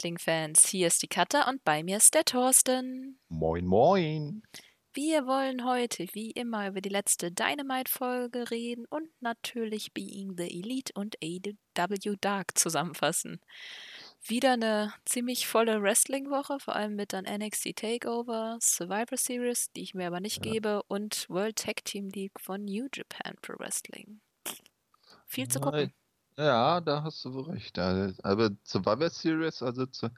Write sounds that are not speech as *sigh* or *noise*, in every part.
Wrestling-Fans. Hier ist die Katha und bei mir ist der Thorsten. Moin, moin. Wir wollen heute, wie immer, über die letzte Dynamite-Folge reden und natürlich Being the Elite und AW Dark zusammenfassen. Wieder eine ziemlich volle Wrestling-Woche, vor allem mit dann NXT Takeover, Survivor Series, die ich mir aber nicht Ja. gebe, und World Tag Team League von New Japan Pro Wrestling. Viel zu gucken. Ja, da hast du wohl recht. Aber Survivor Series, also zu,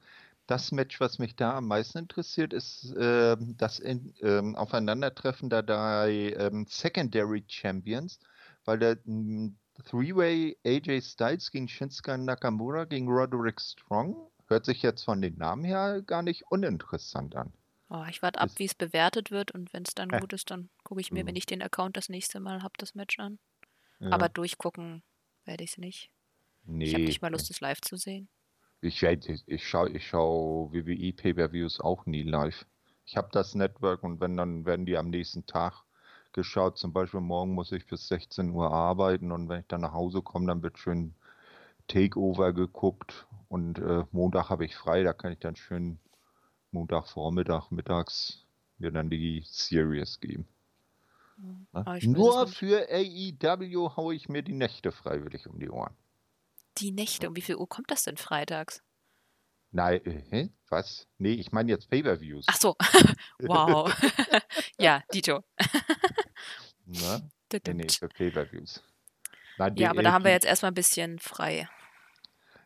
das Match, was mich da am meisten interessiert, ist ähm, das in, ähm, Aufeinandertreffen der drei ähm, Secondary Champions, weil der m, Three-Way AJ Styles gegen Shinsuke Nakamura gegen Roderick Strong hört sich jetzt von den Namen her gar nicht uninteressant an. Oh, ich warte ab, wie es bewertet wird und wenn es dann Ja. gut ist, dann gucke ich mir, wenn Mhm. ich den Account das nächste Mal habe, das Match an. Ja, Aber durchgucken werde ich es nicht. Ich habe nee, nicht mal Lust, es live zu sehen. Ich, ich, ich schaue ich schau WWE Pay-Per-Views auch nie live. Ich habe das Network und wenn, dann werden die am nächsten Tag geschaut. Zum Beispiel morgen muss ich bis 16 Uhr arbeiten und wenn ich dann nach Hause komme, dann wird schön Takeover geguckt und äh, Montag habe ich frei, da kann ich dann schön Montagvormittag, mittags mir dann die Series geben. Es Nur für AEW haue ich mir die Nächte freiwillig um die Ohren. Die Nächte, um wie viel Uhr kommt das denn freitags? Nein, äh, was? Nee, ich meine jetzt Pay-Per-Views. Ach so, *laughs* wow. ja, Dito. *laughs* Ne? Nee, nee, für Pay-Per-Views. Ja, aber da haben wir jetzt erstmal ein bisschen frei.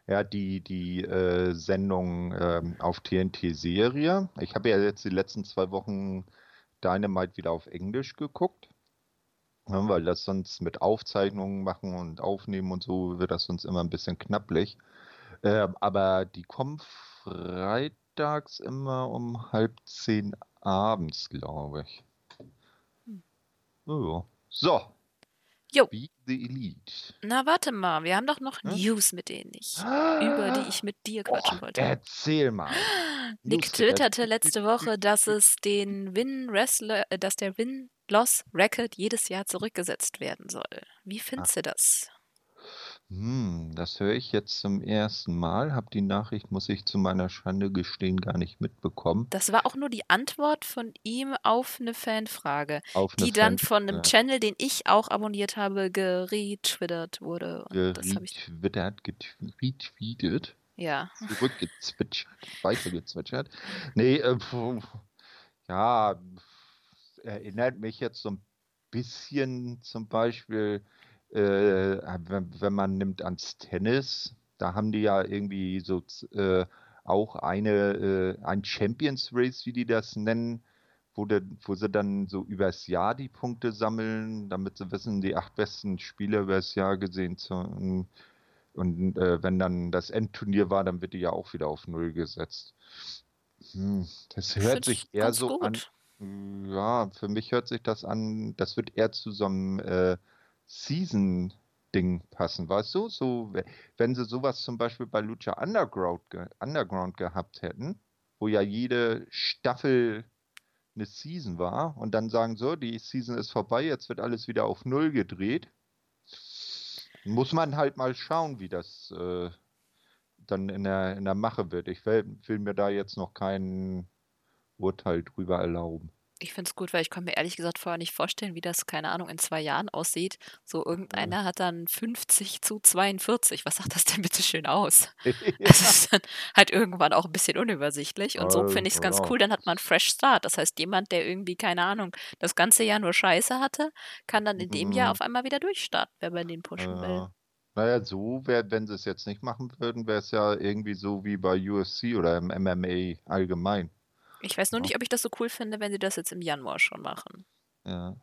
ja, die, die äh, Sendung ähm, auf TNT-Serie. Ich habe ja jetzt die letzten zwei Wochen Dynamite wieder auf Englisch geguckt, ne, weil das sonst mit Aufzeichnungen machen und aufnehmen und so wird das sonst immer ein bisschen knapplich. Ähm, aber die kommen freitags immer um halb zehn abends, glaube ich. Hm. Ja. So, Jo. Be the Elite. Na, warte mal, wir haben doch noch Hm? News, mit denen ich, über die ich mit dir quatschen Och, wollte. erzähl mal. *gasps* Nick twitterte äh, letzte Woche, dass es den Win-Wrestler, äh, dass der Win-Loss-Record jedes Jahr zurückgesetzt werden soll. Wie findest du das? Hm, das höre ich jetzt zum ersten Mal. Hab die Nachricht, muss ich zu meiner Schande gestehen, gar nicht mitbekommen. Das war auch nur die Antwort von ihm auf eine Fanfrage, Auf eine die dann von einem Channel, den ich auch abonniert habe, geretwittert wurde. Und das habe ich, geretweetet, getweetet, ja. zurückgezwitschert, weitergezwitschert. Nee, äh, ja, erinnert mich jetzt so ein bisschen zum Beispiel, äh, wenn, wenn man nimmt ans Tennis, da haben die ja irgendwie so äh, auch eine, äh, ein Champions Race, wie die das nennen, wo, de, wo sie dann so übers Jahr die Punkte sammeln, damit sie wissen, die acht besten Spieler übers Jahr gesehen zu, und äh, wenn dann das Endturnier war, dann wird die ja auch wieder auf Null gesetzt. Hm, das hört sich eher so an. Ja, für mich hört sich das an, das wird eher zu so einem äh, Season-Ding passen, weißt du? So, we- wenn sie sowas zum Beispiel bei Lucha Underground, ge Underground gehabt hätten, wo ja jede Staffel eine Season war und dann sagen so, die Season ist vorbei, jetzt wird alles wieder auf Null gedreht, muss man halt mal schauen, wie das äh, dann in der, in der Mache wird. Ich will, will mir da jetzt noch kein Urteil drüber erlauben. Ich finde es gut, weil ich konnte mir ehrlich gesagt vorher nicht vorstellen, wie das, keine Ahnung, in zwei Jahren aussieht. So irgendeiner hat dann 50 zu 42. Was sagt das denn bitte schön aus? *laughs* Das ist dann halt irgendwann auch ein bisschen unübersichtlich. Und so finde ich es ganz cool. Dann hat man einen Fresh Start. Das heißt, jemand, der irgendwie, keine Ahnung, das ganze Jahr nur Scheiße hatte, kann dann in dem Jahr Mhm. auf einmal wieder durchstarten, wenn man den pushen will. Ja. Naja, so wär, wenn sie es jetzt nicht machen würden, wäre es ja irgendwie so wie bei UFC oder im MMA allgemein. Ich weiß nur Ja. nicht, ob ich das so cool finde, wenn sie das jetzt im Januar schon machen. Ja.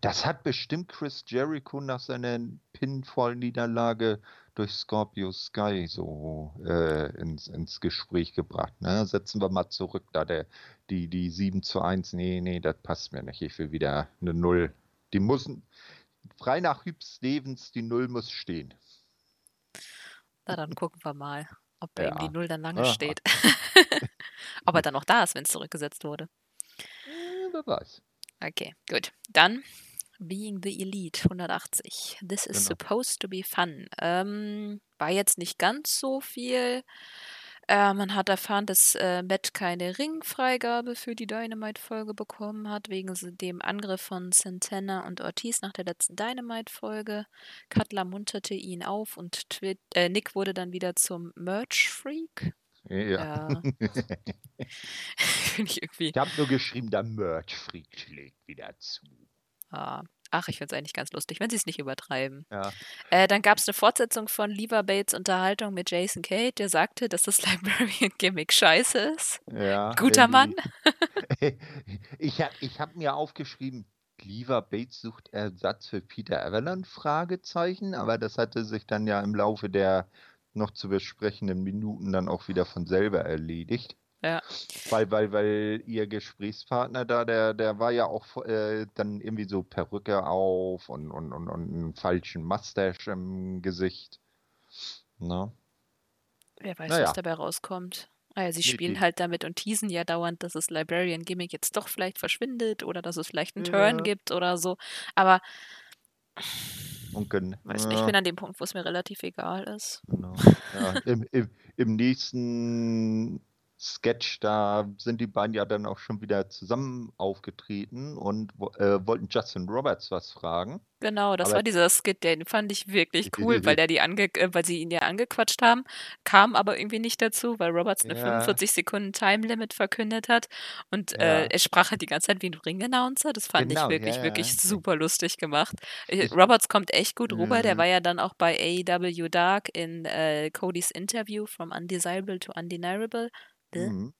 Das hat bestimmt Chris Jericho nach seiner Pinfall-Niederlage durch Scorpio Sky so äh, ins, ins Gespräch gebracht. Ne? Setzen wir mal zurück, da der, die, die 7 zu 1, nee, nee, das passt mir nicht. Ich will wieder eine Null. Die müssen, frei nach Hüb Stevens, die Null muss stehen. Na, dann gucken wir mal, ob bei ihm die Ja. Null dann lange Ja. steht. *laughs* ob er dann noch da ist, wenn es zurückgesetzt wurde. Äh, wer weiß. Okay, gut. Dann Being the Elite 180. This is Genau. supposed to be fun. Ähm, war jetzt nicht ganz so viel. Äh, man hat erfahren, dass äh, Matt keine Ringfreigabe für die Dynamite-Folge bekommen hat, wegen dem Angriff von Santana und Ortiz nach der letzten Dynamite-Folge. Cutler munterte ihn auf und Twi äh, Nick wurde dann wieder zum Merch-Freak. Ja. Ja. *laughs* Ich irgendwie. Ich habe nur geschrieben, der Merch-Freak schlägt wieder zu. Ah. Ach, ich finde es eigentlich ganz lustig, wenn sie es nicht übertreiben. Ja. Äh, dann gab es eine Fortsetzung von Lever Bates Unterhaltung mit Jason Kate, der sagte, dass das *laughs* Librarian-Gimmick scheiße ist. Ja, Guter Mann. *laughs* ich habe ich hab mir aufgeschrieben, Lever Bates sucht Ersatz für Peter Avalon? Fragezeichen, aber das hatte sich dann ja im Laufe der noch zu besprechenden Minuten dann auch wieder von selber erledigt. Ja. Weil, weil, weil ihr Gesprächspartner da, der, der war ja auch äh, dann irgendwie so Perücke auf und, und, und, und einen falschen Mustache im Gesicht. Na? Wer weiß, Naja. was dabei rauskommt. Ah ja, sie Nee, spielen die- halt damit und teasen ja dauernd, dass das Librarian-Gimmick jetzt doch vielleicht verschwindet oder dass es vielleicht einen Ja. Turn gibt oder so. Aber Und gen- weiß nicht, ich ja. bin an dem Punkt, wo es mir relativ egal ist. Genau. Ja, im, im, Im nächsten Sketch, da sind die beiden ja dann auch schon wieder zusammen aufgetreten und äh, wollten Justin Roberts was fragen. Genau, das Aber- war dieser Skit, den fand ich wirklich cool, weil der die ange äh, weil sie ihn ja angequatscht haben, kam aber irgendwie nicht dazu, weil Roberts eine Ja. 45 Sekunden Time Limit verkündet hat und Ja. äh, er sprach halt die ganze Zeit wie ein Ring-Announcer. Das fand Genau, ich wirklich, ja, wirklich super lustig gemacht. Äh, Ich- Roberts kommt echt gut rüber. Der Mhm. war ja dann auch bei AEW Dark in äh, Codys Interview From Undesirable to Undeniable. Mhm.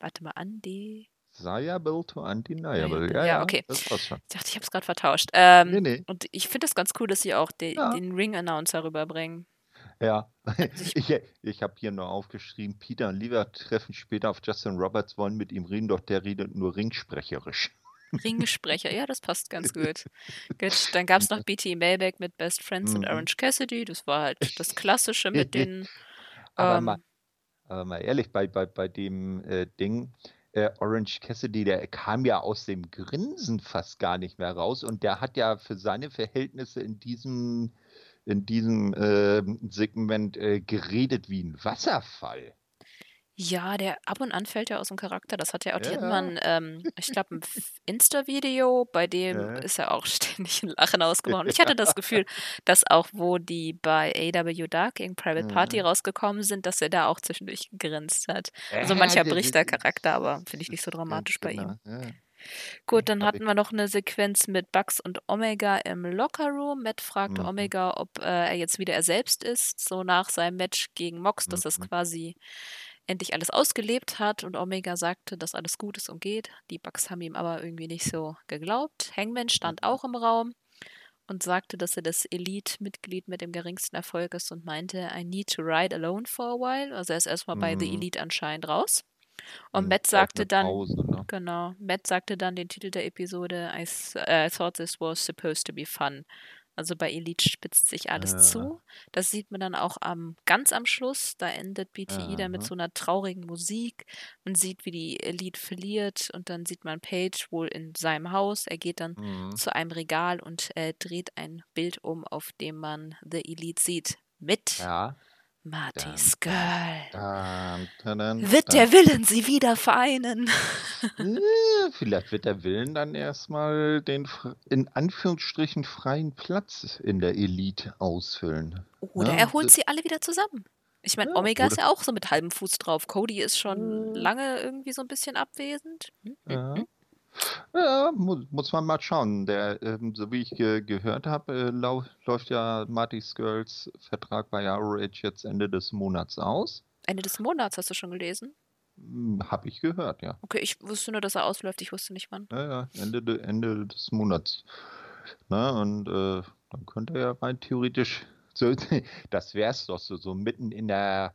Warte mal, Undi. Desirable to undeniable. Ja, Ja, ja, okay. Das war's schon. Ich dachte, ich habe es gerade vertauscht. Ähm, Nee, nee. Und ich finde das ganz cool, dass sie auch de Ja. den Ring-Announcer rüberbringen. Ja. *laughs* ich- Ich, ich habe hier nur aufgeschrieben, Peter und Lever treffen später auf Justin Roberts, wollen mit ihm reden, doch der redet nur ringsprecherisch. *laughs* Ringsprecher, ja, das passt ganz gut. *laughs* gut dann gab es noch BT Mailback mit Best Friends und Mhm. Orange Cassidy. Das war halt das Klassische mit den. Aber ähm, mal, aber mal ehrlich, bei, bei, bei dem äh, Ding, äh, Orange Cassidy, der kam ja aus dem Grinsen fast gar nicht mehr raus und der hat ja für seine Verhältnisse in diesem, in diesem ähm, Segment äh, geredet wie ein Wasserfall. Ja, der ab und an fällt ja aus dem Charakter. Das hat er auch. Die Ja, ja. ein, ähm, ich glaube, ein Insta-Video, bei dem Ja. ist er auch *laughs* ständig in Lachen ausgebrochen. Ich hatte das Gefühl, dass auch, wo die bei AW Dark gegen Private Party Ja. rausgekommen sind, dass er da auch zwischendurch gegrinst hat. Also mancher bricht der Charakter, aber finde ich nicht so dramatisch bei genau, ihm. Ja. Gut, dann hatten wir noch eine Sequenz mit Bugs und Omega im Lockerroom. Matt fragte Mhm. Omega, ob äh, er jetzt wieder er selbst ist, so nach seinem Match gegen Mox, dass das Mhm. quasi endlich alles ausgelebt hat. Und Omega sagte, dass alles gut ist und geht. Die Bugs haben ihm aber irgendwie nicht so geglaubt. Hangman stand Mhm. auch im Raum und sagte, dass er das Elite-Mitglied mit dem geringsten Erfolg ist und meinte, I need to ride alone for a while. Also er ist erstmal bei The Mhm. Elite anscheinend raus. Und Mhm, Matt sagte dann, Pause, ne? Genau. Matt sagte dann den Titel der Episode I, äh, I thought this was supposed to be fun. Also bei Elite spitzt sich alles Ja. zu. Das sieht man dann auch am ganz am Schluss. Da endet BTI dann mit so einer traurigen Musik. Man sieht, wie die Elite verliert und dann sieht man Page wohl in seinem Haus. Er geht dann Mhm. zu einem Regal und äh, dreht ein Bild um, auf dem man The Elite sieht. Mit Ja. Marty Dun, Skull. Dun, dun, dun, Wird der Willen sie wieder vereinen? *laughs* Äh, Vielleicht wird der Willen dann erstmal den in Anführungsstrichen freien Platz in der Elite ausfüllen. Oder Ja, er holt das- sie alle wieder zusammen. Ich meine, Ja, Omega ist ja auch so mit halbem Fuß drauf. Cody ist schon Mhm. lange irgendwie so ein bisschen abwesend. Hm? Ja, ja mu muss man mal schauen. Der, ähm, so wie ich ge gehört habe, äh, läuft ja Marty Skirls Vertrag bei ROH jetzt Ende des Monats aus. Ende des Monats hast du schon gelesen? Hm, Habe ich gehört, ja. Okay, ich wusste nur, dass er ausläuft. Ich wusste nicht wann. Ja, ja, Ende, de, Ende des Monats. Na, und äh, dann könnte er ja rein theoretisch, so, *laughs* das wäre es doch so, so mitten in der,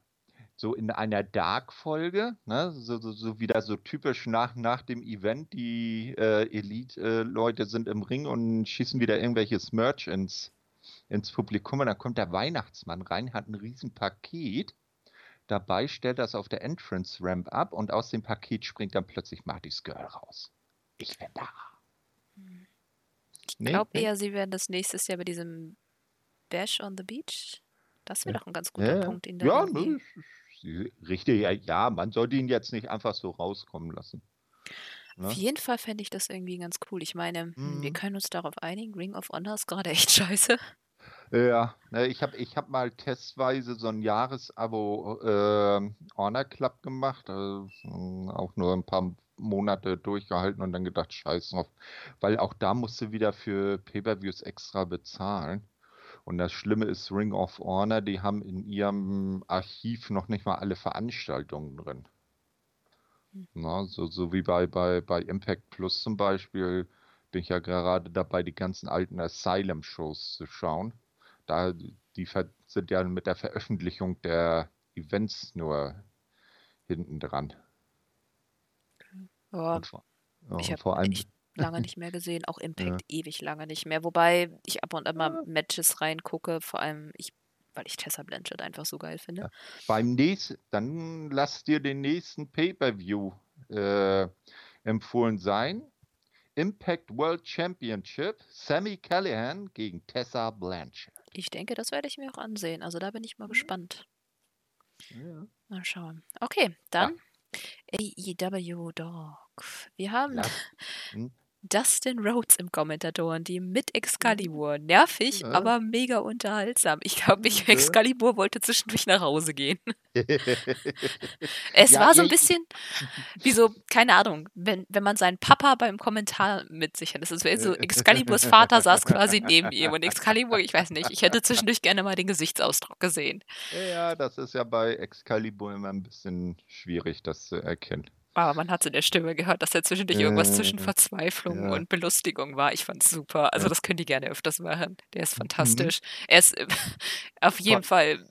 so in einer Dark-Folge, ne? so, so, so wieder so typisch nach, nach dem Event, die äh, Elite-Leute sind im Ring und schießen wieder irgendwelches Merch ins, ins Publikum und dann kommt der Weihnachtsmann rein, hat ein riesen Paket. Dabei stellt das auf der Entrance Ramp ab und aus dem Paket springt dann plötzlich Marty's Girl raus. Ich bin da. Ich Nee, glaube nee. eher, sie werden das nächstes Jahr bei diesem Bash on the Beach. Das wäre Ja. doch ein ganz guter Ja, Punkt, ihn da ja ne, richtig, ja, man sollte ihn jetzt nicht einfach so rauskommen lassen. Ne? Auf jeden Fall fände ich das irgendwie ganz cool. Ich meine, mhm. wir können uns darauf einigen, Ring of Honor ist gerade *laughs* echt scheiße. Ja, ne, ich habe ich hab mal testweise so ein Jahresabo äh, Honor Club gemacht, also auch nur ein paar Monate durchgehalten und dann gedacht, scheiß drauf. Weil auch da musst du wieder für Pay-Per-Views extra bezahlen. Und das Schlimme ist, Ring of Honor, die haben in ihrem Archiv noch nicht mal alle Veranstaltungen drin. Hm. Na, so, so wie bei, bei, bei Impact Plus zum Beispiel bin ich ja gerade dabei, die ganzen alten Asylum-Shows zu schauen. Da, die sind ja mit der Veröffentlichung der Events nur hinten dran. Ja, vor, ja, ich lange nicht mehr gesehen, auch *laughs* Impact ja. ewig lange nicht mehr. Wobei ich ab und an mal Matches reingucke, vor allem ich, weil ich Tessa Blanchett einfach so geil finde. Ja. Beim nächsten, dann lass dir den nächsten Pay-Per-View äh, empfohlen sein. Impact World Championship, Sammy Callahan gegen Tessa Blanchett. Ich denke, das werde ich mir auch ansehen. Also da bin ich mal mhm. gespannt. Ja. Mal schauen. Okay, dann AEW Dog. Wir haben ja. hm? *laughs* Dustin Rhodes im Kommentatoren-Team mit Excalibur. Nervig, ja. aber mega unterhaltsam. Ich glaube, ich, *laughs* Excalibur wollte zwischendurch nach Hause gehen. *laughs* es ja, war so ein bisschen *laughs* wie so, keine Ahnung, wenn, wenn man seinen Papa beim Kommentar mit sich hat. Das ist so, Excaliburs Vater saß quasi neben ihm und Excalibur, ich weiß nicht, ich hätte zwischendurch gerne mal den Gesichtsausdruck gesehen. Ja, das ist ja bei Excalibur immer ein bisschen schwierig, das zu erkennen. Aber man hat es in der Stimme gehört, dass er zwischendurch irgendwas zwischen Verzweiflung ja. und Belustigung war. Ich fand es super. Also, das können die gerne öfters machen. Der ist mhm. fantastisch. Mhm. Er ist *laughs* auf jeden Fall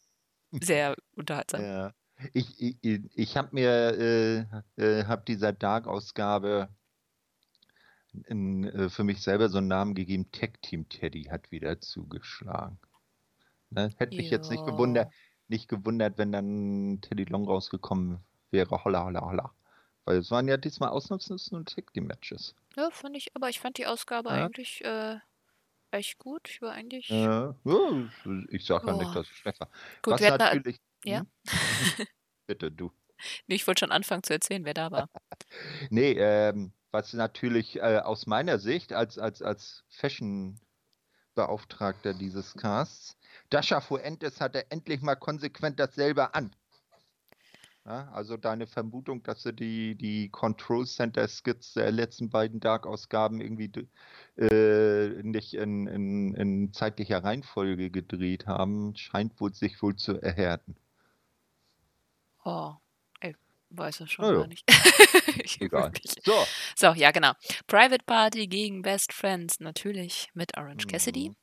*laughs* sehr unterhaltsam. Ja. Ich, ich, ich habe mir, äh, äh, habe dieser Dark-Ausgabe äh, für mich selber so einen Namen gegeben. Tech Team Teddy hat wieder zugeschlagen. Ne? Hätte mich ja. jetzt nicht gewundert, nicht gewundert, wenn dann Teddy Long rausgekommen wäre. Holla, holla, holla. Weil es waren ja diesmal ausnahmslos nur Tag Team Matches. Ja, fand ich, aber ich fand die Ausgabe ja. eigentlich äh, echt gut. Ich war eigentlich. Ja, ich sage ja nicht, dass es schlecht war. Gut, Was wir natürlich. Ja. Hm? *laughs* Bitte, du. Nee, ich wollte schon anfangen zu erzählen, wer da war. *laughs* nee, ähm, was natürlich äh, aus meiner Sicht als, als, als Fashion-Beauftragter dieses Casts, Dasha Fuentes hatte endlich mal konsequent dasselbe an. Ja, also deine Vermutung, dass sie die, die Control Center Skits der letzten beiden Dark-Ausgaben irgendwie äh, nicht in, in, in, zeitlicher Reihenfolge gedreht haben, scheint wohl sich wohl zu erhärten. Oh, ich weiß es schon ja, gar nicht. *laughs* Egal. So. so, ja genau. Private Party gegen Best Friends, natürlich mit Orange Cassidy. Mhm.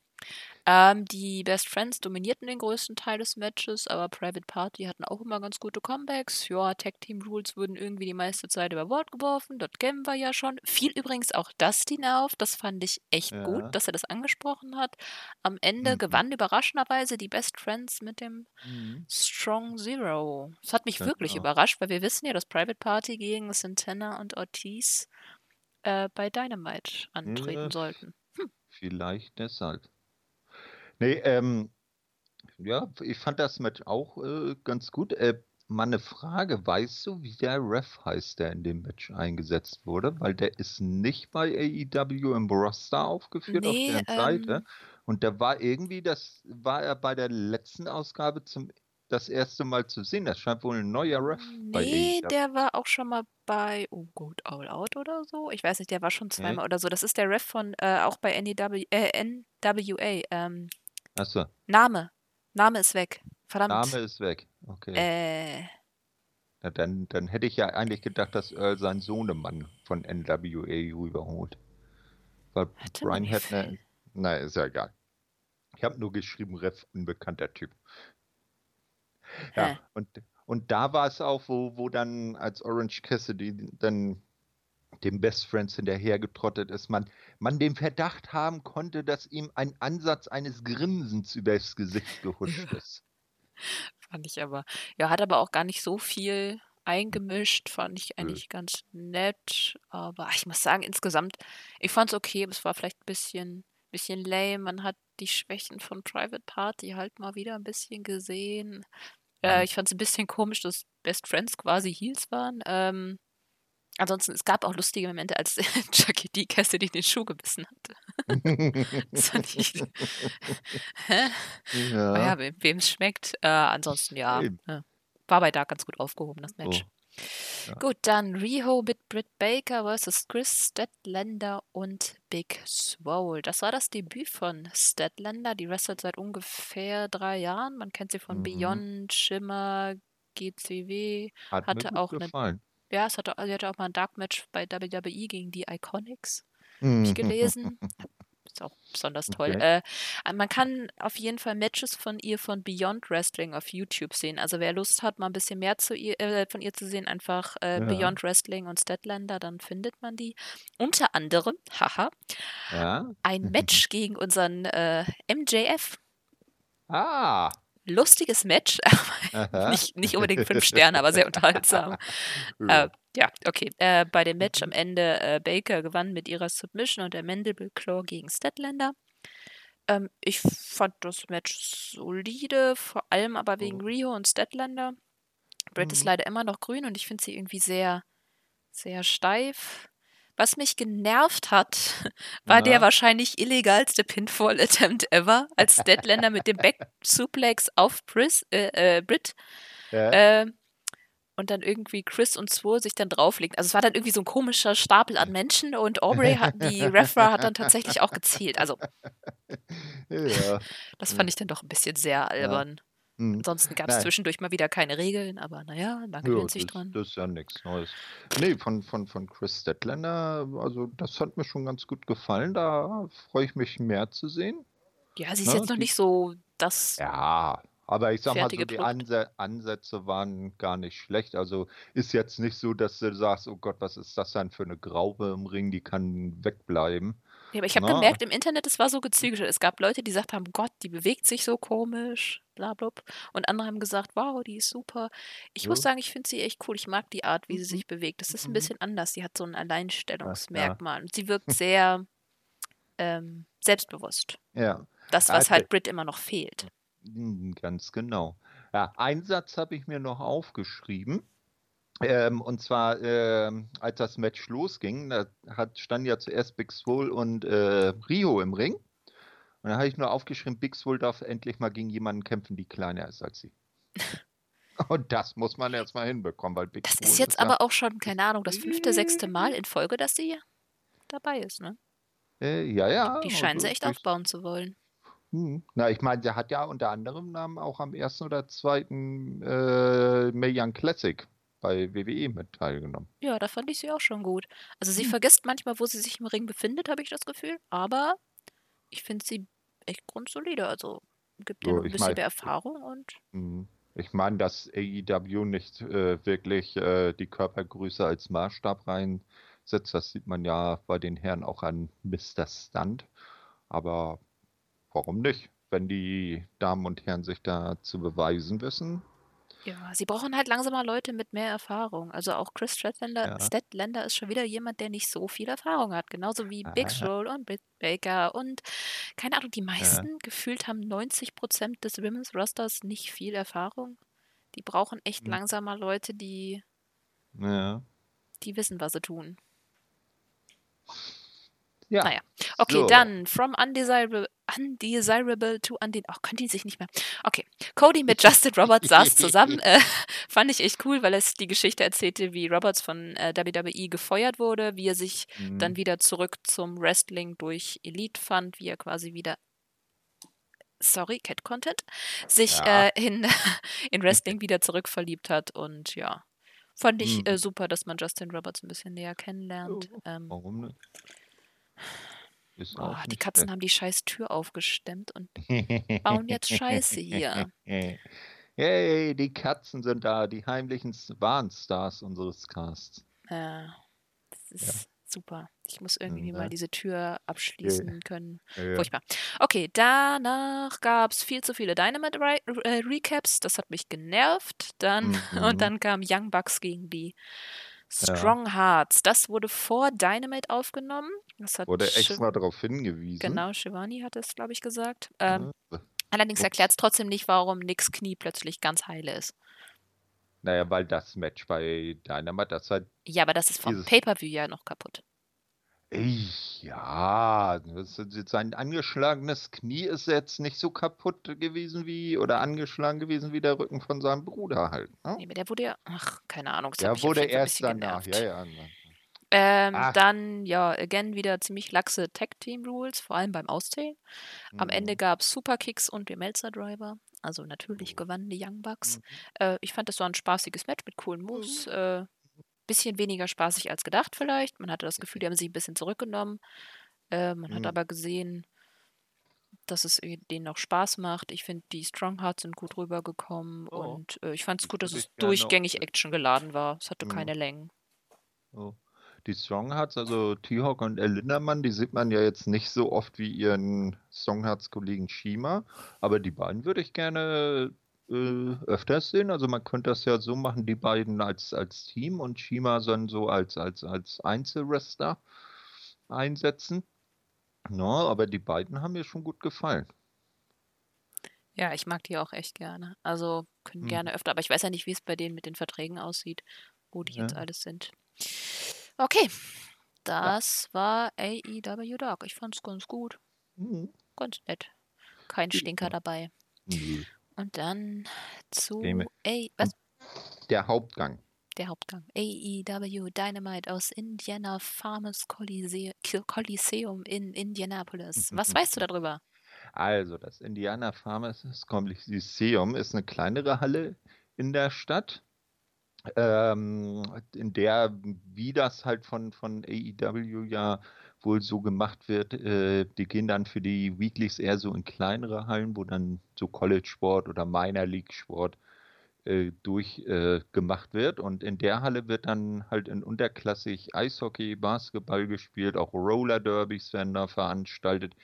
Ähm, die Best Friends dominierten den größten Teil des Matches, aber Private Party hatten auch immer ganz gute Comebacks. Ja, Tag Team Rules wurden irgendwie die meiste Zeit über Bord geworfen. Dort kennen wir ja schon. Fiel übrigens auch Dustin auf. Das fand ich echt ja. gut, dass er das angesprochen hat. Am Ende mhm. gewann überraschenderweise die Best Friends mit dem mhm. Strong Zero. Das hat mich ja, wirklich genau. überrascht, weil wir wissen ja, dass Private Party gegen Santana und Ortiz äh, bei Dynamite antreten ja, sollten. Hm. Vielleicht deshalb. Nee, ähm, ja, ich fand das Match auch äh, ganz gut. Äh, mal eine Frage, weißt du, wie der Ref heißt, der in dem Match eingesetzt wurde? Weil der ist nicht bei AEW im Roster aufgeführt nee, auf der ähm, Seite. Und der war irgendwie, das war er bei der letzten Ausgabe zum das erste Mal zu sehen. Das scheint wohl ein neuer Ref nee, bei Nee, der war auch schon mal bei, oh gut, All Out oder so. Ich weiß nicht, der war schon zweimal nee. oder so. Das ist der Ref von, äh, auch bei NEW, äh, NWA. Ähm, Achso. Name. Name ist weg. Verdammt. Name ist weg. Okay. Äh. Na, dann, dann hätte ich ja eigentlich gedacht, dass Earl seinen Sohnemann von NWA überholt. Weil Warte Brian eine. Na, ist ja egal. Ich habe nur geschrieben, Ref, unbekannter Typ. Ja, Hä? und, und da war es auch, wo, wo dann als Orange Cassidy dann dem Best Friends hinterhergetrottet ist, man, man den Verdacht haben konnte, dass ihm ein Ansatz eines Grinsens übers Gesicht gehuscht ist. *laughs* fand ich aber. Ja, hat aber auch gar nicht so viel eingemischt, fand ich eigentlich mhm. ganz nett. Aber ich muss sagen, insgesamt, ich fand es okay, aber es war vielleicht ein bisschen, bisschen lame. Man hat die Schwächen von Private Party halt mal wieder ein bisschen gesehen. Äh, ich fand es ein bisschen komisch, dass Best Friends quasi Heels waren. Ähm, ansonsten, es gab auch lustige Momente, als *laughs* Chucky D. Cassidy den Schuh gebissen hatte. *laughs* das fand ich. *laughs* Ja. Naja, wem es schmeckt. Äh, ansonsten, ja, Eben. äh, war bei Dark ganz gut aufgehoben, das Match. So. Ja. Gut, dann Riho mit Britt Baker versus Chris Statlander und Big Swole. Das war das Debüt von Statlander. Die wrestelt seit ungefähr drei Jahren. Man kennt sie von Mhm. Beyond, Shimmer, GCW. Hat Hatte auch eine- gefallen. Ja, es hatte, sie hatte auch mal ein Dark Match bei WWE gegen die Iconics. Habe Hab ich gelesen. *laughs* Ist auch besonders toll. Okay. Äh, man kann auf jeden Fall Matches von ihr von Beyond Wrestling auf YouTube sehen. Also wer Lust hat, mal ein bisschen mehr zu ihr, äh, von ihr zu sehen, einfach äh, Ja. Beyond Wrestling und Statlander, dann findet man die. Unter anderem, haha, Ja. ein Match gegen unseren äh, MJF. Ah. Lustiges Match, *laughs* nicht, nicht unbedingt fünf Sterne, aber sehr unterhaltsam. *laughs* Ja. Äh, ja, okay. Äh, bei dem Match am Ende äh, Baker gewann mit ihrer Submission und der Mandible Claw gegen Statlander. Ähm, ich fand das Match solide, vor allem aber wegen Oh. Rio und Statlander. Britt ist Mhm. leider immer noch grün und ich finde sie irgendwie sehr, sehr steif. Was mich genervt hat, *laughs* war der Na? wahrscheinlich illegalste Pinfall-Attempt ever, als *laughs* Statlander mit dem Back-Suplex auf Pris, äh, äh, Britt ja. ähm, und dann irgendwie Chris und Swole sich dann drauflegen. Also es war dann irgendwie so ein komischer Stapel an Menschen und Aubrey hat, die *laughs* Refra hat dann tatsächlich auch gezählt. Also ja. das Ja. fand ich dann doch ein bisschen sehr albern. Hm. Ansonsten gab es zwischendurch mal wieder keine Regeln, aber naja, man gewöhnt sich dran. das ist ja nichts Neues. Nee, von, von, von Chris Statlander, also das hat mir schon ganz gut gefallen. Da freue ich mich mehr zu sehen. Ja, sie ist Na, jetzt noch nicht so das. Ja, aber ich sag mal so, die. Anse Ansätze waren gar nicht schlecht. Also ist jetzt nicht so, dass du sagst, oh Gott, was ist das denn für eine Graube im Ring, die kann wegbleiben. Ja, aber ich habe Na. gemerkt im Internet, es war so gezügelt. Es gab Leute, die gesagt haben, Gott, die bewegt sich so komisch, bla bla. Und andere haben gesagt, wow, die ist super. Ich muss Ja. sagen, ich finde sie echt cool. Ich mag die Art, wie sie Mhm. sich bewegt. Das ist ein Mhm. bisschen anders. Sie hat so ein Alleinstellungsmerkmal. Und sie wirkt sehr ähm, selbstbewusst. Ja, Das, was halt Brit immer noch fehlt. mm, ganz genau. Ja, einen Satz habe ich mir noch aufgeschrieben. Ähm, und zwar, ähm, als das Match losging, da hat, standen ja zuerst Big Swole und äh, Rio im Ring. Und da habe ich nur aufgeschrieben, Big Swole darf endlich mal gegen jemanden kämpfen, die kleiner ist als sie. *laughs* Und das muss man erstmal hinbekommen, weil Big Das Swole ist jetzt ja, aber auch schon, keine Ahnung, das fünfte, sechste Mal in Folge, dass sie dabei ist, ne? Äh, ja, ja. Die scheinen also sie echt aufbauen zu wollen. Hm. Na, ich meine, der hat ja unter anderem auch am ersten oder zweiten äh, Mae Young Classic bei WWE mit teilgenommen. Ja, da fand ich sie auch schon gut. Also sie Hm. vergisst manchmal, wo sie sich im Ring befindet, habe ich das Gefühl. Aber ich finde sie echt grundsolide. Also gibt ihr So, noch ein bisschen mein- mehr Erfahrung und Hm. Ich meine, dass AEW nicht äh, wirklich äh, die Körpergröße als Maßstab reinsetzt. Das sieht man ja bei den Herren auch an Mr. Stunt. Aber warum nicht? Wenn die Damen und Herren sich da zu beweisen wissen. Ja, sie brauchen halt langsam mal Leute mit mehr Erfahrung. Also auch Chris Statlander, Ja. Ist schon wieder jemand, der nicht so viel Erfahrung hat. Genauso wie Big Ah. Swole und Britt Baker und keine Ahnung, die meisten gefühlt haben 90 Prozent des Women's Rosters nicht viel Erfahrung. Die brauchen echt Hm. langsam mal Leute, die, Ja. die wissen, was sie tun. Ja. Naja. Okay, So. dann from undesirable, undesirable to undesirable. Ach, können die sich nicht mehr. Okay. Cody mit *laughs* Justin Roberts saß zusammen. Äh, *laughs* fand ich echt cool, weil es die Geschichte erzählte, wie Roberts von äh, WWE gefeuert wurde, wie er sich Hm. dann wieder zurück zum Wrestling durch Elite fand, wie er quasi wieder. Sorry, Cat Content. Sich Ja. äh, in, *laughs* in Wrestling wieder zurückverliebt hat und ja. Fand ich Hm. äh, super, dass man Justin Roberts ein bisschen näher kennenlernt. Oh, Ähm, Warum nicht? Boah, die Katzen haben die scheiß Tür aufgestemmt und bauen *laughs* jetzt Scheiße hier. Hey, die Katzen sind da, die heimlichen Warnstars unseres Casts. äh, das ist super. Ich muss irgendwie Mhm, mal ja. diese Tür abschließen können. Ja. Furchtbar. Okay, danach gab es viel zu viele Dynamite Re äh, Recaps. Das hat mich genervt. Dann Mhm. *laughs* und dann kam Young Bucks gegen die Strong Hearts. Das wurde vor Dynamite aufgenommen. Das hat Wurde Shiv- extra darauf hingewiesen. Genau, Shivani hat es, glaube ich, gesagt. Ähm, Ja. Allerdings erklärt es trotzdem nicht, warum Nicks Knie plötzlich ganz heile ist. Naja, weil das Match bei Dynamite, das halt. Ja, aber das ist vom Pay-Per-View ja noch kaputt. Ich, ja, sein angeschlagenes Knie ist jetzt nicht so kaputt gewesen wie oder angeschlagen gewesen wie der Rücken von seinem Bruder halt. Ne? Nee, der wurde ja, ach, keine Ahnung. Der wurde erst danach, genervt. ja, ja. Ähm, dann, ja, again wieder ziemlich laxe Tag-Team-Rules, vor allem beim Auszählen. Am mhm. Ende gab es Superkicks und den Melzer-Driver. Also natürlich mhm. gewannen die Young Bucks. Mhm. Äh, ich fand, das war ein spaßiges Match mit coolen Moves. Mhm. Äh, bisschen weniger spaßig als gedacht vielleicht. Man hatte das Gefühl, die haben sich ein bisschen zurückgenommen. Äh, man hat aber gesehen, dass es denen noch Spaß macht. Ich finde, die Stronghearts sind gut rübergekommen oh. und äh, ich fand es gut, dass es durchgängig Action geladen war. Es hatte mhm. keine Längen. Oh die Stronghearts, also T-Hawk und El Lindermann, die sieht man ja jetzt nicht so oft wie ihren Stronghearts-Kollegen Shima, aber die beiden würde ich gerne äh, öfters sehen. Also man könnte das ja so machen, die beiden als, als Team und Shima dann so als, als, als Einzelwrestler einsetzen. No, aber die beiden haben mir schon gut gefallen. Ja, ich mag die auch echt gerne. Also können hm. gerne öfter, aber ich weiß ja nicht, wie es bei denen mit den Verträgen aussieht, wo die ja. jetzt alles sind. Okay, das ja. war AEW Dark. Ich fand's ganz gut. Mhm. Ganz nett. Kein Stinker ja. dabei. Mhm. Und dann zu A was? Der Hauptgang. Der Hauptgang. AEW Dynamite aus Indiana Farmers Coliseum in Indianapolis. Was weißt du darüber? Also, das Indiana Farmers Coliseum ist eine kleinere Halle in der Stadt ähm, in der, wie das halt von, von AEW ja wohl so gemacht wird, äh, die gehen dann für die Weeklies eher so in kleinere Hallen, wo dann so College-Sport oder Minor League-Sport äh, durchgemacht äh, wird. Und in der Halle wird dann halt in unterklassig Eishockey, Basketball gespielt, auch Roller-Derbys werden da veranstaltet.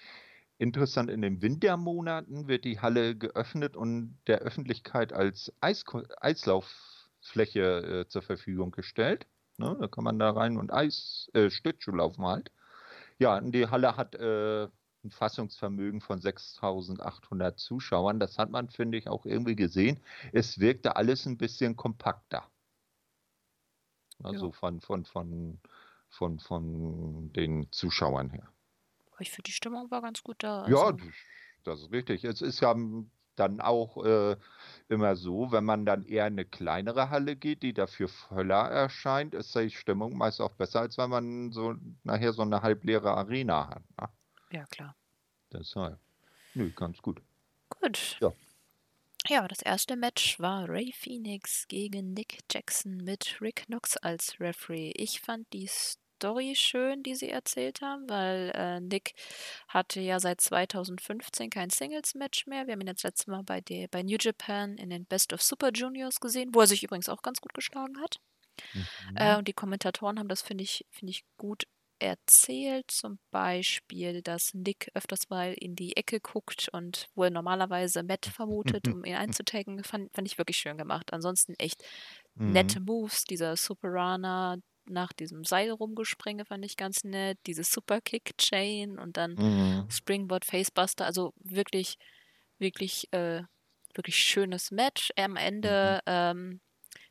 Interessant, in den Wintermonaten wird die Halle geöffnet und der Öffentlichkeit als Eis Eislauf Fläche äh, zur Verfügung gestellt. Ne? Da kann man da rein und Eis, äh, Schlittschuh laufen halt. Ja, und die Halle hat äh, ein Fassungsvermögen von 6800 Zuschauern. Das hat man, finde ich, auch irgendwie gesehen. Es wirkte alles ein bisschen kompakter. Also ja. von, von, von, von, von den Zuschauern her. Ich finde, die Stimmung war ganz gut da. Also. Ja, das ist richtig. Es ist ja dann auch äh, immer so, wenn man dann eher in eine kleinere Halle geht, die dafür voller erscheint, ist die Stimmung meist auch besser, als wenn man so nachher so eine halbleere Arena hat. Ne? Ja, klar. Deshalb. Nö, ganz gut. Gut. Ja. Ja, das erste Match war Ray Phoenix gegen Nick Jackson mit Rick Knox als Referee. Ich fand die Story schön, die sie erzählt haben, weil äh, Nick hatte ja seit 2015 kein Singles-Match mehr. Wir haben ihn jetzt letztes Mal bei, der, bei New Japan in den Best of Super Juniors gesehen, wo er sich übrigens auch ganz gut geschlagen hat. Mhm. Äh, und die Kommentatoren haben das, finde ich, find ich, gut erzählt. Zum Beispiel, dass Nick öfters mal in die Ecke guckt und wo er normalerweise Matt vermutet, um ihn *laughs* einzutaggen. Fand, fand ich wirklich schön gemacht. Ansonsten echt mhm. nette Moves. Dieser Superana, nach diesem Seil rumgespringe, fand ich ganz nett. Diese Superkick-Chain und dann mhm. Springboard Facebuster. Also wirklich, wirklich, äh, wirklich schönes Match. Am Ende mhm. ähm,